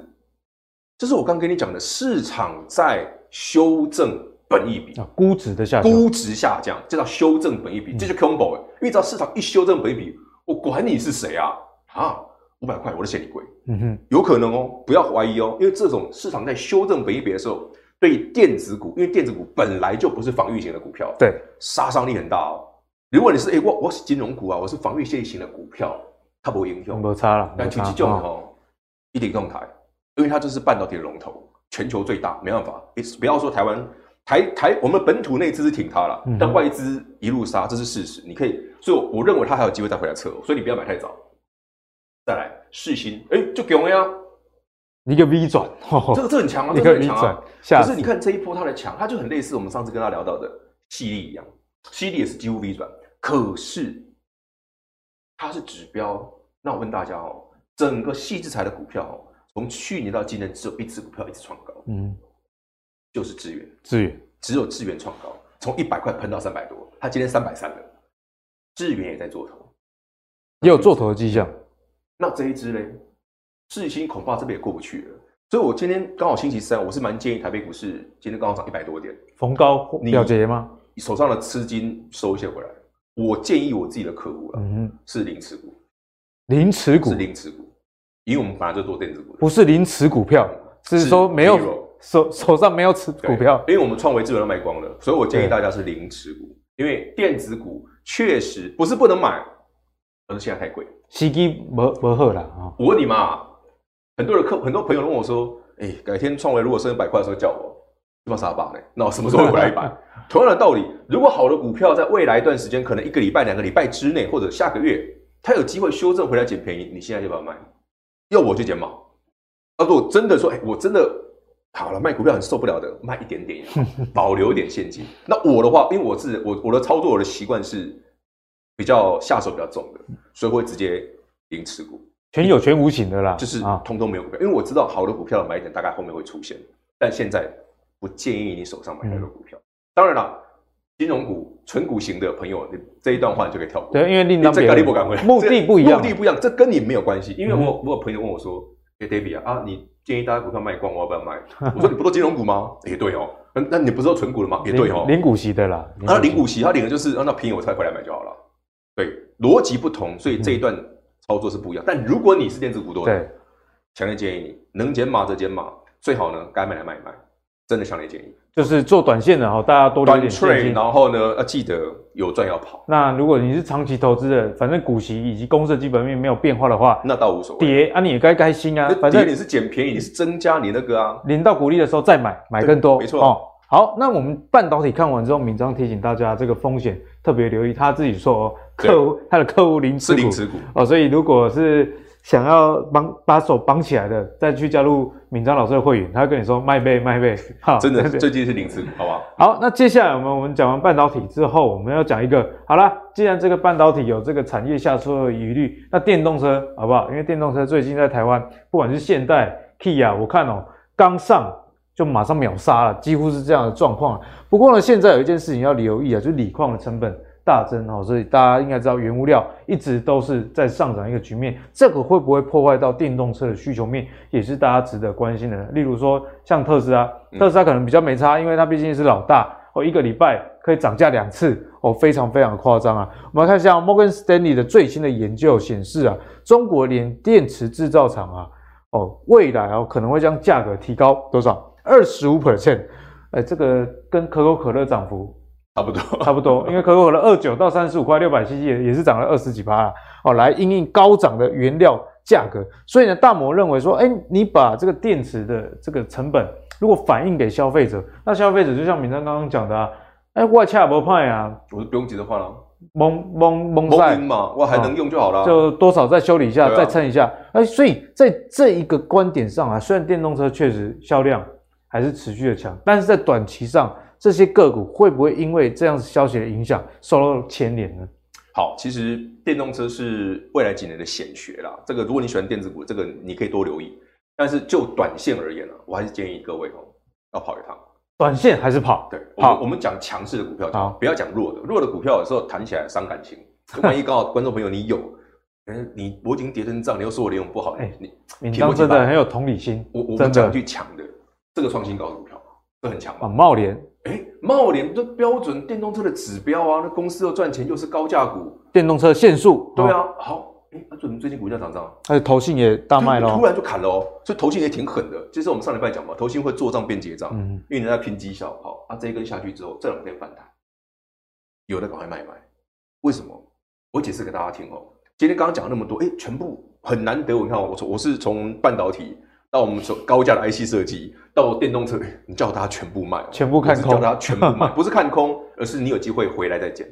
这是我刚跟你讲的，市场在修正。本益比。啊，估值的下降，估值下降，这叫修正本益比，嗯、这就 combo 因为只要市场一修正本益比，我管你是谁啊？啊，五百块我都嫌你贵，嗯哼，有可能哦，不要怀疑哦，因为这种市场在修正本益比的时候，对电子股，因为电子股本来就不是防御型的股票，对，杀伤力很大哦。如果你是哎、欸，我我是金融股啊，我是防御线型的股票，它不会影响，没差了，但其实就哦，一定动台，因为它就是半导体的龙头，全球最大，没办法，不要说台湾。台台，我们本土内资是挺它了，嗯、但外资一路杀，这是事实。你可以，所以我认为它还有机会再回来测，所以你不要买太早。再来，世芯，哎、欸，就给我们呀，一个 V 转，这个这很强啊，这个很强啊。<laughs> 可是你看这一波它的强，它就很类似我们上次跟他聊到的矽力一样，矽力也是几乎 V 转，可是它是指标。那我问大家哦，整个矽智财的股票哦，从去年到今年只有一只股票一直创高，嗯。就是智源，智源只有智源创高，从一百块喷到三百多，它今天三百三了。智源也在做头，也有做头的迹象。那这一支嘞，智新恐怕这边也过不去了。所以我今天刚好星期三，我是蛮建议台北股市今天刚好涨一百多点，逢高了结吗？你手上的资金收一些回来。我建议我自己的客户啊，是零持股，零持股是零持股，因为我们本来就做电子股，不是零持股票，是说没有。手手上没有持股票，因为我们创维资源都卖光了，所以我建议大家是零持股。因为电子股确实不是不能买，而是现在太贵。时机不不好啦。我问你嘛，很多人客很多朋友问我说：“哎、欸，改天创维如果升一百块的时候叫我，你妈啥把呢？那我什么时候会回来一百？” <laughs> 同样的道理，如果好的股票在未来一段时间，可能一个礼拜、两个礼拜之内，或者下个月，它有机会修正回来捡便宜，你现在就把它卖，要我就捡嘛。如果真的说，哎、欸，我真的。好了，卖股票很受不了的，卖一点点，保留一点现金。那我的话，因为我是我我的操作，我的习惯是比较下手比较重的，所以会直接零持股，全有全无形的啦，就是通通没有股票。因为我知道好的股票的买点大概后面会出现，但现在不建议你手上买太多股票。当然了，金融股、纯股型的朋友，你这一段话你就可以跳过。对，因为另当别论。这目的不一样，目的不一样，这跟你没有关系。因为我我有朋友问我说：“哎，David 啊，啊，你建议大家股票卖光，我要不要卖？”我说：“你不做金融股吗？” <laughs> 也对哦。那那你不是做纯股了吗？也对哦。领股息的啦。啊，领股息，他领的就是让那便宜我才回来买就好了。对，逻辑不同，所以这一段操作是不一样。但如果你是电子股多的，强烈建议你能减码则减码，最好呢该卖来卖一卖。真的强烈建议，就是做短线的哈，大家多留点现金。然后呢，要记得有赚要跑。那如果你是长期投资的，反正股息以及公司的基本面没有变化的话，那倒无所谓。跌啊，你也该开心啊。反正你是捡便宜，你是增加你那个啊，领到股利的时候再买，买更多。没错哦。好，那我们半导体看完之后，敏章提醒大家这个风险特别留意。他自己说，客户他的客户零持股哦，所以如果是。想要绑把手绑起来的，再去加入敏章老师的会员，他会跟你说卖呗卖呗，<laughs> 好，真的最近是零持股，好不好？好，那接下来我们我们讲完半导体之后，我们要讲一个，好啦，既然这个半导体有这个产业下修的疑虑，那电动车好不好？因为电动车最近在台湾，不管是现代、Kia，我看哦，刚上就马上秒杀了，几乎是这样的状况。不过呢，现在有一件事情要留意啊，就是锂矿的成本。大增哦，所以大家应该知道，原物料一直都是在上涨一个局面，这个会不会破坏到电动车的需求面，也是大家值得关心的。例如说，像特斯拉，特斯拉可能比较没差，因为它毕竟是老大哦，一个礼拜可以涨价两次哦，非常非常夸张啊。我们来看一下 Morgan Stanley 的最新的研究显示啊，中国连电池制造厂啊，哦，未来哦可能会将价格提高多少？二十五 percent，哎，这个跟可口可乐涨幅。差不多，差不多，因为可口可乐二九到三十五块六百 cc 也也是涨了二十几趴啊，哦，来因应高涨的原料价格，所以呢，大摩认为说，哎、欸，你把这个电池的这个成本如果反映给消费者，那消费者就像敏章刚刚讲的啊，哎、欸，我恰不派啊，我就不用急着换了，蒙蒙蒙塞嘛，我还能用就好了、啊，就多少再修理一下，啊、再蹭一下，哎、欸，所以在这一个观点上啊，虽然电动车确实销量还是持续的强，但是在短期上。这些个股会不会因为这样子消息的影响受到牵连呢？好，其实电动车是未来几年的显学啦。这个如果你喜欢电子股，这个你可以多留意。但是就短线而言呢，我还是建议各位哦，要跑一趟。短线还是跑？对，好，我们讲强势的股票，好，不要讲弱的。弱的股票有时候谈起来伤感情。万一刚好观众朋友你有，你我已经跌成这样，你又说我利用不好，哎，你闵漳真的很有同理心。我我们讲一句强的，这个创新高的股票，这很强吧？贸联。哎，茂联这标准电动车的指标啊，那公司又赚钱，又是高价股，电动车限速，对啊，好，哎，那怎么最近股价涨涨？而且投信也大卖了，突然就砍了哦，所以投信也挺狠的。其实我们上礼拜讲嘛，投信会做账变结账，嗯，因为人家拼绩效，好，啊，这一根下去之后，这两天反弹，有的赶快卖卖，为什么？我解释给大家听哦。今天刚刚讲了那么多，哎，全部很难得。我看我从我是从半导体。到我们说高价的 IC 设计，到电动车，<laughs> 你叫他全部卖，喔，全部看空，叫他全部卖，<laughs> 不是看空，而是你有机会回来再捡。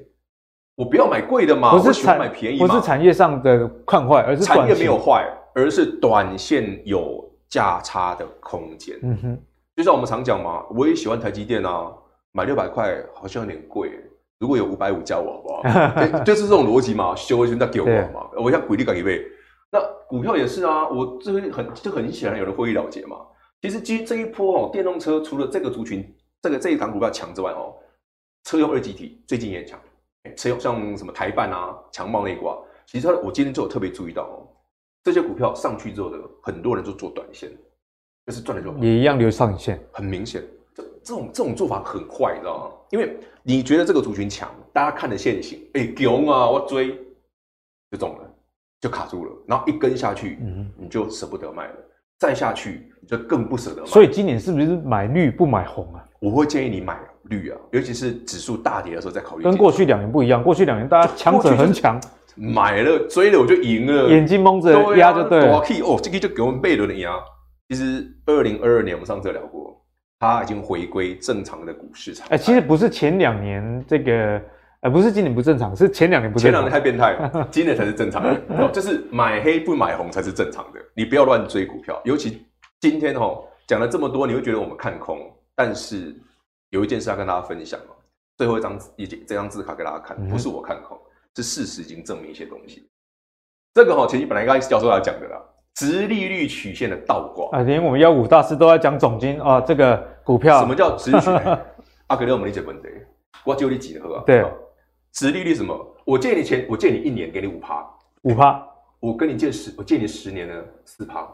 我不要买贵的嘛，不是产买便宜嘛，不是产业上的看坏，而是产业没有坏，而是短线有价差的空间。嗯哼，就像我们常讲嘛，我也喜欢台积电啊，买六百块好像有点贵，如果有五百五加我好不好？<laughs> 就是这种逻辑嘛，修一修再给我嘛，我想鼓励给一倍。那股票也是啊，我这边很就很显然有人会议了结嘛。其实基这一波哦，电动车除了这个族群，这个这一档股票强之外哦，车用二极体最近也强，车用像什么台办啊、强茂那一挂，其实它我今天就有特别注意到哦，这些股票上去之后的很多人就做短线，就是赚了就也一样留上影线，很明显，这这种这种做法很快，你知道吗？因为你觉得这个族群强，大家看的线型，哎，强啊，我追就中了。就卡住了，然后一根下去，嗯，你就舍不得卖了。再下去，你就更不舍得卖。所以今年是不是买绿不买红啊？我会建议你买绿啊，尤其是指数大跌的时候再考虑。跟过去两年不一样，过去两年大家强者很强，买了追了我就赢了，眼睛蒙着压就对了。哦，这个就给我们贝伦的压。其实二零二二年我们上次聊过，它已经回归正常的股市场。哎，其实不是前两年这个。呃，不是今年不正常，是前两年不正常。前两年太变态了，<laughs> 今年才是正常的。<laughs> 就是买黑不买红才是正常的。你不要乱追股票，尤其今天哦讲了这么多，你会觉得我们看空。但是有一件事要跟大家分享哦，最后一张一这张字卡给大家看，不是我看空，是事实已经证明一些东西。这个哈，前期本来刚才教授要讲的啦，直利率曲线的倒挂啊，连我们幺五大师都在讲总金啊，这个股票什么叫殖利率？<laughs> 阿格列我们理解问题。我就你几何啊？对，殖利率什么？我借你钱，我借你一年，给你五趴，五趴。我跟你借十，我借你十年呢，四趴，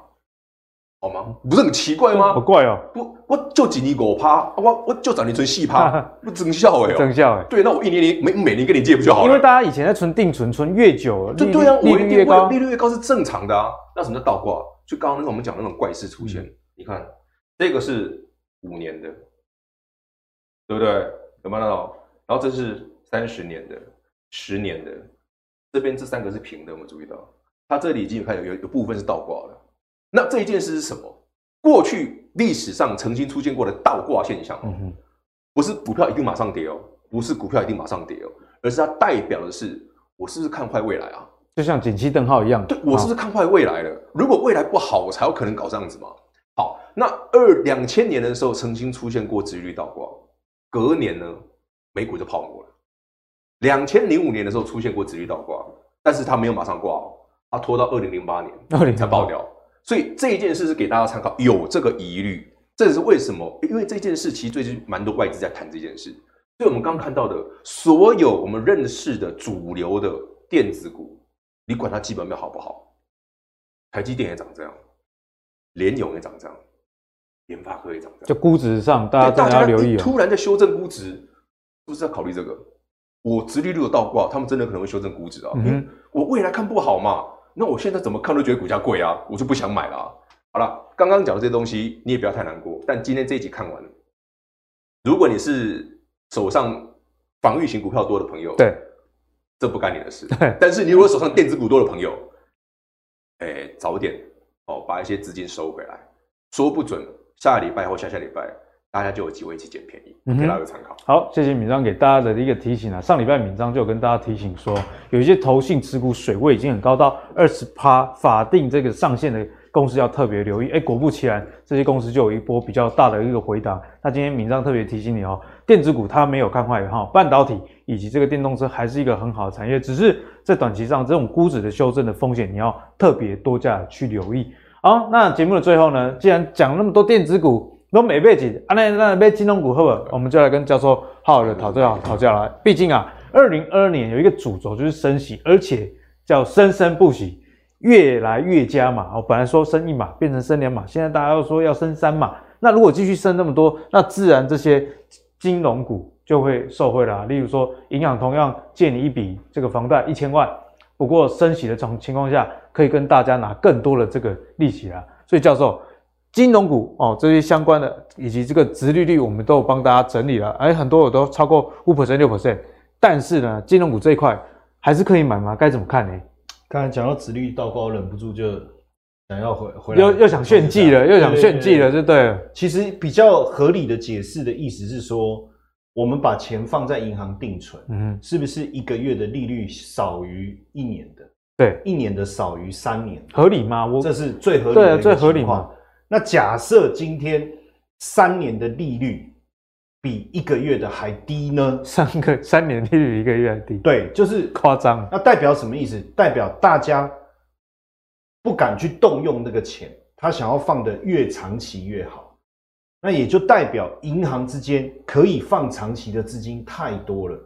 好吗？不是很奇怪吗？好怪哦！我我就几年五趴，我我就找你存四趴，不增效哎，增效哎。对，那我一年年每每年跟你借不就好了？因为大家以前在存定存，存越久，就对啊，利率越高，利率越高是正常的啊。那什么叫倒挂？就刚刚那个我们讲的那种怪事出现，嗯、你看这个是五年的，对不对？有没有看到？然后这是三十年的、十年的，这边这三个是平的，我们注意到？它这里已经有看有有有部分是倒挂了。那这一件事是什么？过去历史上曾经出现过的倒挂现象，嗯哼，不是股票一定马上跌哦，不是股票一定马上跌哦，而是它代表的是我是不是看坏未来啊？就像景气灯号一样，对，我是不是看坏未来了？如果未来不好，我才有可能搞这样子嘛。好，那二两千年的时候曾经出现过殖利率倒挂，隔年呢，美股就泡沫了。两千零五年的时候出现过殖利率倒挂，但是它没有马上挂哦。它拖到二零零八年才爆掉，所以这一件事是给大家参考，有这个疑虑，这是为什么？因为这件事其实最近蛮多外资在谈这件事，所以我们刚刚看到的所有我们认识的主流的电子股，你管它基本面好不好，台积电也长这样，联咏也长这样，联发科也长这样，就估值上大家大家要留意，突然在修正估值，是不是在考虑这个？我殖利率有倒挂，他们真的可能会修正估值啊？嗯，我未来看不好嘛？那我现在怎么看都觉得股价贵啊，我就不想买了啊。好了，刚刚讲的这些东西你也不要太难过。但今天这一集看完了，如果你是手上防御型股票多的朋友，对，这不干你的事。但是你如果手上电子股多的朋友，哎、欸，早点哦，把一些资金收回来，说不准下个礼拜或下下礼拜。大家就有机会去捡便宜，给大家参考。好，谢谢敏章给大家的一个提醒啊。上礼拜敏章就有跟大家提醒说，有一些投信持股水位已经很高到二十趴法定这个上限的公司要特别留意。哎，果不其然，这些公司就有一波比较大的一个回档。那今天敏章特别提醒你哦，电子股它没有看坏哈，半导体以及这个电动车还是一个很好的产业，只是在短期上这种估值的修正的风险，你要特别多加去留意。好，那节目的最后呢，既然讲了那么多电子股。都没背景，啊，那那背金融股好不好？我们就来跟教授好好的讨教讨教了。毕竟啊，二零二二年有一个主轴就是升息，而且叫生生不息，越来越加码。我本来说升一码变成升两码，现在大家又说要升三码。那如果继续升那么多，那自然这些金融股就会受惠啦。例如说，银行同样借你一笔这个房贷一千万，不过升息的这种情况下，可以跟大家拿更多的这个利息啦。所以教授。金融股哦，这些相关的以及这个殖利率，我们都有帮大家整理了，哎，很多我都超过五 percent 六 percent，但是呢，金融股这一块还是可以买吗？该怎么看呢？刚才讲到殖利率倒挂，我忍不住就想要回回来，又又想炫技了，又想炫技了，对不对？其实比较合理的解释的意思是说，我们把钱放在银行定存，嗯，是不是一个月的利率少于一年的？对，一年的少于三年，合理吗？我这是最合理的，对，最合理吗？那假设今天三年的利率比一个月的还低呢？三个三年利率一个月还低？对，就是夸张。那代表什么意思？代表大家不敢去动用那个钱，他想要放的越长期越好。那也就代表银行之间可以放长期的资金太多了，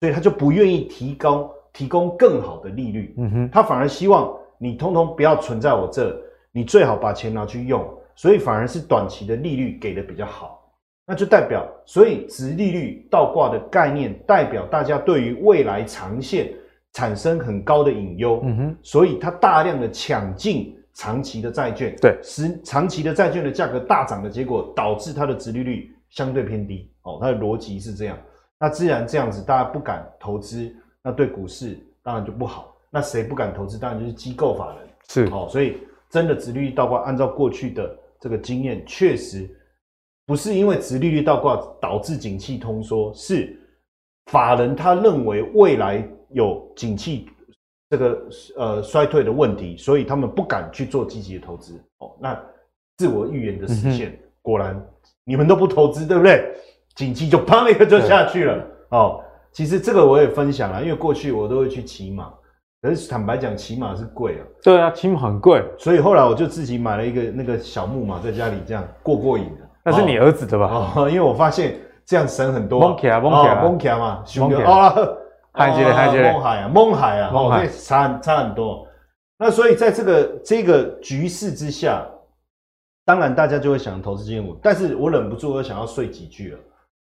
所以他就不愿意提高提供更好的利率。嗯哼，他反而希望你通通不要存在我这，你最好把钱拿去用。所以反而是短期的利率给的比较好，那就代表，所以殖利率倒挂的概念，代表大家对于未来长线产生很高的隐忧，嗯哼，所以它大量的抢进长期的债券，对，使长期的债券的价格大涨的结果，导致它的殖利率相对偏低，哦，它的逻辑是这样，那自然这样子大家不敢投资，那对股市当然就不好，那谁不敢投资？当然就是机构法人，是，哦，所以真的殖利率倒挂，按照过去的。这个经验确实不是因为直利率倒挂导致景气通缩，是法人他认为未来有景气这个呃衰退的问题，所以他们不敢去做积极的投资。哦，那自我预言的实现，嗯、果然你们都不投资，对不对？景气就 <laughs> 砰一个就下去了。哦，其实这个我也分享了，因为过去我都会去骑马。可是坦白讲，骑马是贵啊。对啊，骑马很贵，所以后来我就自己买了一个那个小木马，在家里这样过过瘾的。那是你儿子的吧？哦，<laughs> 因为我发现这样省很多。蒙起啊，蒙起啊，蒙起嘛，蒙起哦，海杰，海杰，蒙海啊，蒙海啊，哦，这差差很多。那所以在这个这个局势之下，当然大家就会想投资金融股，但是我忍不住又想要说几句了。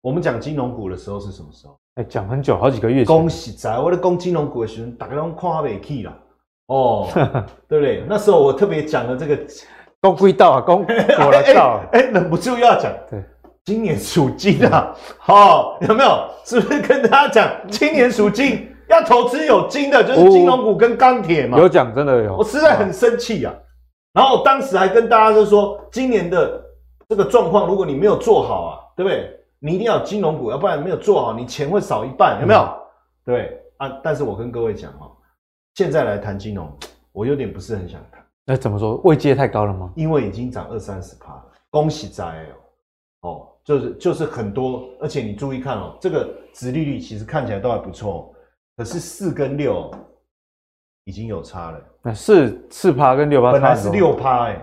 我们讲金融股的时候是什么时候？哎，讲很久，好几个月前。恭喜仔，我在讲金融股的时候，大家都看不起啦。哦，<laughs> 对不对？那时候我特别讲了这个，公归道啊，公果然道。哎，忍不住又要讲。对，今年属金啊，好，有没有？是不是跟大家讲，今年属金要投资有金的，就是金融股跟钢铁嘛？有讲，真的有。我实在很生气啊。然后我当时还跟大家就说，今年的这个状况，如果你没有做好啊，对不对？你一定要有金融股，要不然没有做好，你钱会少一半，有没有？嗯、对啊，但是我跟各位讲哈，现在来谈金融，我有点不是很想谈。那怎么说？位阶太高了吗？因为已经涨二三十趴了，恭喜在哦，哦，就是就是很多，而且你注意看哦，这个殖利率其实看起来都还不错，可是四跟六已经有差了。那四四趴跟六趴，本来是六趴哎，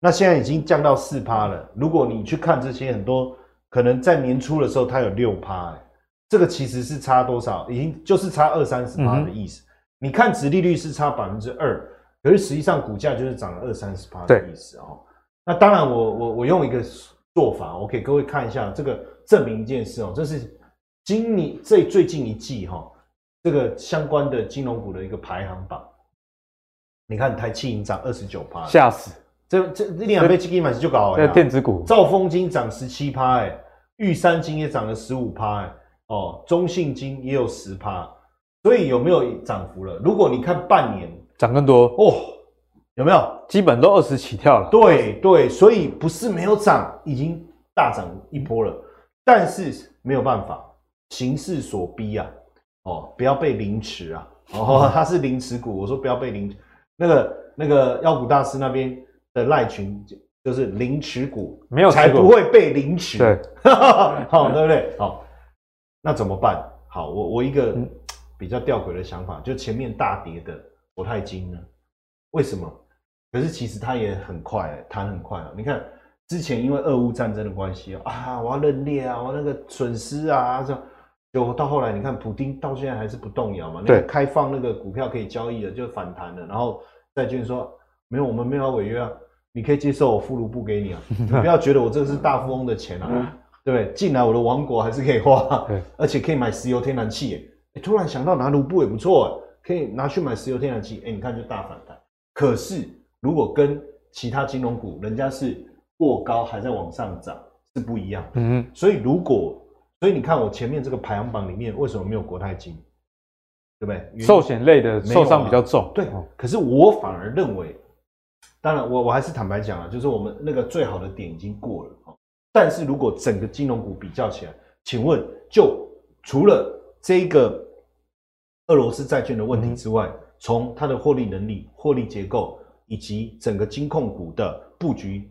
那现在已经降到四趴了。如果你去看这些很多。可能在年初的时候，它有六趴，哎，这个其实是差多少？已经就是差二三十趴的意思。嗯、你看，殖利率是差百分之二，可是实际上股价就是涨了二三十趴的意思哦。那当然我，我我我用一个做法，我给各位看一下，这个证明一件事哦，这是今年最最近一季哈，这个相关的金融股的一个排行榜。你看，台企银涨二十九趴，吓死！这这这两倍基金买就搞了，电子股，兆丰金涨十七趴，哎，玉山金也涨了十五趴，哎，哦，中信金也有十趴，所以有没有涨幅了？如果你看半年，涨更多哦，有没有？基本都二十起跳了。对对，所以不是没有涨，已经大涨一波了，但是没有办法，形势所逼啊，哦，不要被凌迟啊，哦，<laughs> 它是凌迟股，我说不要被凌，那个那个妖股大师那边。的赖群就是零持股，没有才不会被凌迟。对，<laughs> 好，对不对？好，那怎么办？好，我我一个比较吊诡的想法，就前面大跌的国泰金呢？为什么？可是其实它也很快，弹很快啊！你看之前因为俄乌战争的关系啊，我要认列啊，我那个损失啊，这就到后来你看普丁到现在还是不动摇嘛？对，开放那个股票可以交易了，就反弹了，然后债券说。没有，我们没有要违约啊！你可以接受我付卢布给你啊！你不要觉得我这个是大富翁的钱啊，对不对？进来我的王国还是可以花，而且可以买石油天然气耶！突然想到拿卢布也不错，可以拿去买石油天然气，哎，你看就大反弹。可是如果跟其他金融股，人家是过高还在往上涨，是不一样。嗯，所以如果，所以你看我前面这个排行榜里面为什么没有国泰金？对不对？寿险类的受伤比较重。对，可是我反而认为。当然我，我我还是坦白讲啊，就是我们那个最好的点已经过了。但是如果整个金融股比较起来，请问，就除了这个俄罗斯债券的问题之外，从、嗯、它的获利能力、获利结构以及整个金控股的布局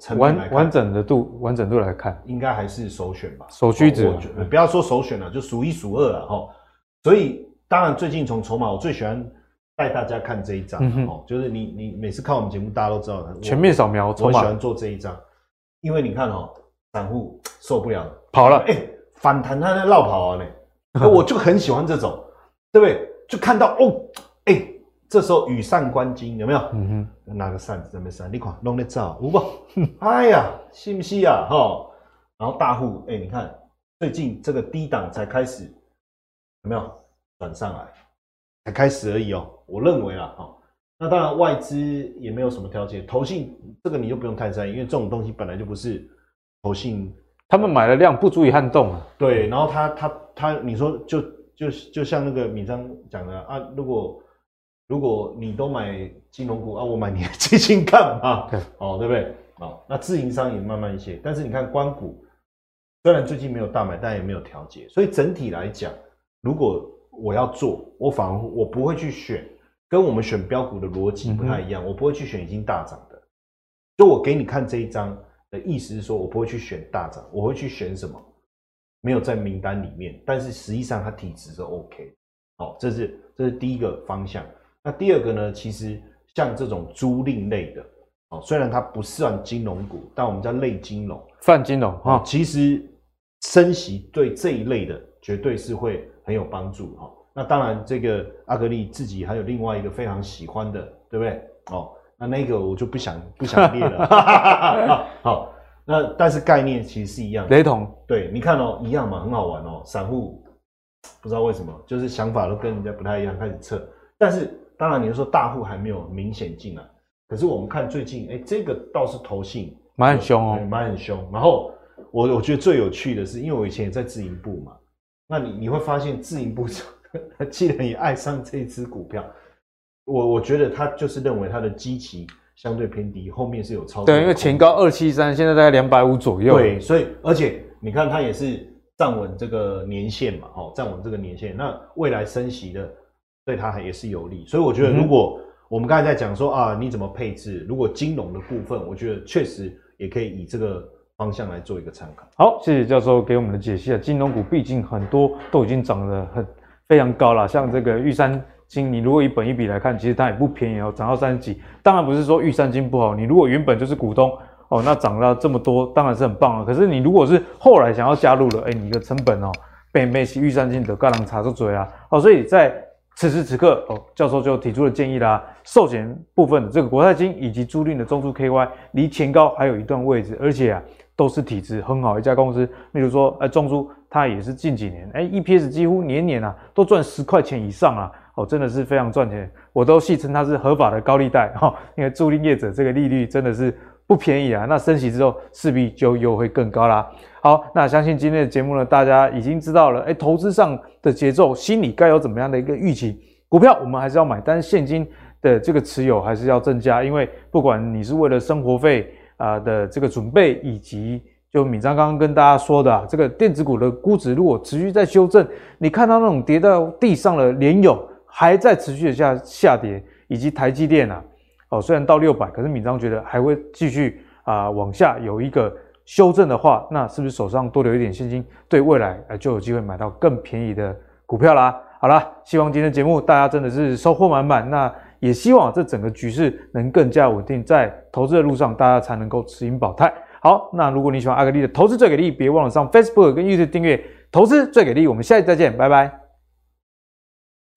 成完完整的度、完整度来看，应该还是首选吧？首屈一指，不要说首选了，就数一数二了哈。所以，当然最近从筹码，我最喜欢。带大家看这一张哦，就是你你每次看我们节目，大家都知道的全面扫描。我喜欢做这一张，因为你看哦，散户受不了了跑了，哎、欸，反弹他在绕跑啊嘞，<laughs> 我就很喜欢这种，对不对？就看到哦，哎、欸，这时候羽扇纶巾有没有？嗯哼，拿个扇子在那扇，你看弄得照，有不？<laughs> 哎呀，信不信啊？哈，然后大户，哎、欸，你看最近这个低档才开始有没有转上来？才开始而已哦，我认为啊，哈，那当然外资也没有什么调节，投信这个你就不用太在意，因为这种东西本来就不是投信，他们买的量不足以撼动啊。对，然后他他他，你说就就就像那个米章讲的啊，如果如果你都买金融股啊，我买你的基金干嘛？对，哦，对不对？哦，那自营商也慢慢一些，但是你看官股虽然最近没有大买，但也没有调节，所以整体来讲，如果我要做，我反而我不会去选，跟我们选标股的逻辑不太一样。嗯、我不会去选已经大涨的。就我给你看这一张的意思是说，我不会去选大涨，我会去选什么？没有在名单里面，但是实际上它体质是 OK。好，这是这是第一个方向。那第二个呢？其实像这种租赁类的，哦，虽然它不算金融股，但我们叫类金融、泛金融啊，其实。升息对这一类的绝对是会很有帮助哈。那当然，这个阿格力自己还有另外一个非常喜欢的，对不对？哦，那那个我就不想 <laughs> 不想列了。<laughs> 好，那但是概念其实是一样的，雷同。对，你看哦，一样嘛，很好玩哦。散户不知道为什么，就是想法都跟人家不太一样，开始测。但是当然，你说大户还没有明显进来，可是我们看最近，哎，这个倒是投信蛮很凶哦，蛮很凶。然后我我觉得最有趣的是，因为我以前也在自营部嘛，那你你会发现自营部。他 <laughs> 既然也爱上这只股票，我我觉得他就是认为他的基期相对偏低，后面是有超对，因为前高二七三，现在大概两百五左右。对，所以而且你看，他也是站稳这个年限嘛，哦，站稳这个年限，那未来升息的对他也是有利。所以我觉得，如果我们刚才在讲说啊，你怎么配置？如果金融的部分，我觉得确实也可以以这个方向来做一个参考。好，谢谢教授给我们的解析啊。金融股毕竟很多都已经涨得很。非常高了，像这个玉山金，你如果以本一比来看，其实它也不便宜哦，涨到三十几。当然不是说玉山金不好，你如果原本就是股东哦，那涨到这么多，当然是很棒了。可是你如果是后来想要加入了，哎，你的成本哦，被没起玉山金的高浪查出嘴啊，哦，所以在此时此刻哦，教授就提出了建议啦，寿险部分的这个国泰金以及租赁的中租 KY 离前高还有一段位置，而且啊。都是体质很好一家公司，例如说，哎，中租它也是近几年，哎，EPS 几乎年年啊都赚十块钱以上啊，哦，真的是非常赚钱，我都戏称它是合法的高利贷哈，因为租赁业者这个利率真的是不便宜啊，那升息之后势必就又会更高啦。好，那相信今天的节目呢，大家已经知道了，哎，投资上的节奏，心里该有怎么样的一个预期？股票我们还是要买，但是现金的这个持有还是要增加，因为不管你是为了生活费。啊的这个准备，以及就敏章刚刚跟大家说的啊，这个电子股的估值如果持续在修正，你看到那种跌到地上的联友还在持续的下下跌，以及台积电啊，哦虽然到六百，可是敏章觉得还会继续啊往下有一个修正的话，那是不是手上多留一点现金，对未来呃就有机会买到更便宜的股票啦？好啦，希望今天节目大家真的是收获满满。那。也希望这整个局势能更加稳定，在投资的路上，大家才能够持盈保泰。好，那如果你喜欢阿格力的投资最给力，别忘了上 Facebook 跟 YouTube 订阅投资最给力。我们下期再见，拜拜。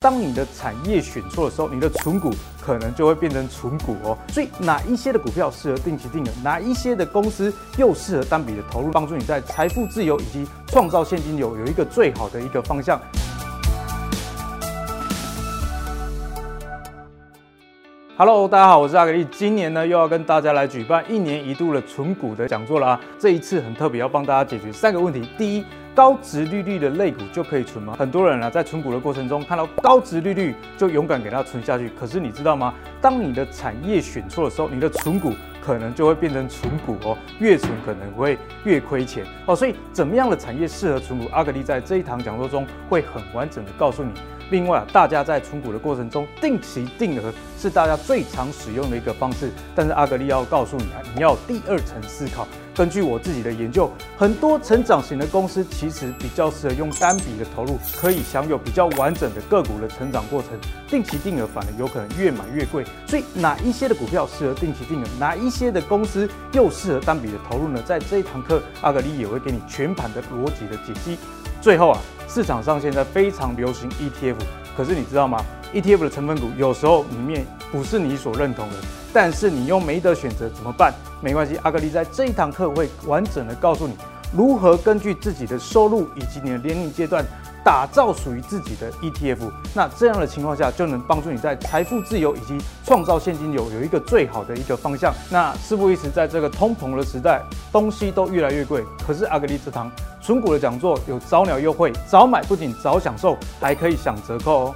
当你的产业选错的时候，你的存股可能就会变成存股哦。所以哪一些的股票适合定期定额，哪一些的公司又适合单笔的投入，帮助你在财富自由以及创造现金流有一个最好的一个方向。Hello，大家好，我是阿格力。今年呢，又要跟大家来举办一年一度的存股的讲座了啊。这一次很特别，要帮大家解决三个问题。第一，高殖利率的类股就可以存吗？很多人啊，在存股的过程中看到高殖利率就勇敢给它存下去。可是你知道吗？当你的产业选错的时候，你的存股可能就会变成存股哦，越存可能会越亏钱哦。所以，怎么样的产业适合存股？阿格力在这一堂讲座中会很完整的告诉你。另外啊，大家在存股的过程中，定期定额是大家最常使用的一个方式。但是阿格力要告诉你啊，你要第二层思考。根据我自己的研究，很多成长型的公司其实比较适合用单笔的投入，可以享有比较完整的个股的成长过程。定期定额反而有可能越买越贵。所以哪一些的股票适合定期定额，哪一些的公司又适合单笔的投入呢？在这一堂课，阿格力也会给你全盘的逻辑的解析。最后啊。市场上现在非常流行 ETF，可是你知道吗？ETF 的成分股有时候里面不是你所认同的，但是你又没得选择怎么办？没关系，阿格力在这一堂课会完整的告诉你如何根据自己的收入以及你的年龄阶段打造属于自己的 ETF。那这样的情况下就能帮助你在财富自由以及创造现金流有一个最好的一个方向。那事不宜迟，在这个通膨的时代，东西都越来越贵，可是阿格力这堂。存股的讲座有早鸟优惠，早买不仅早享受，还可以享折扣哦。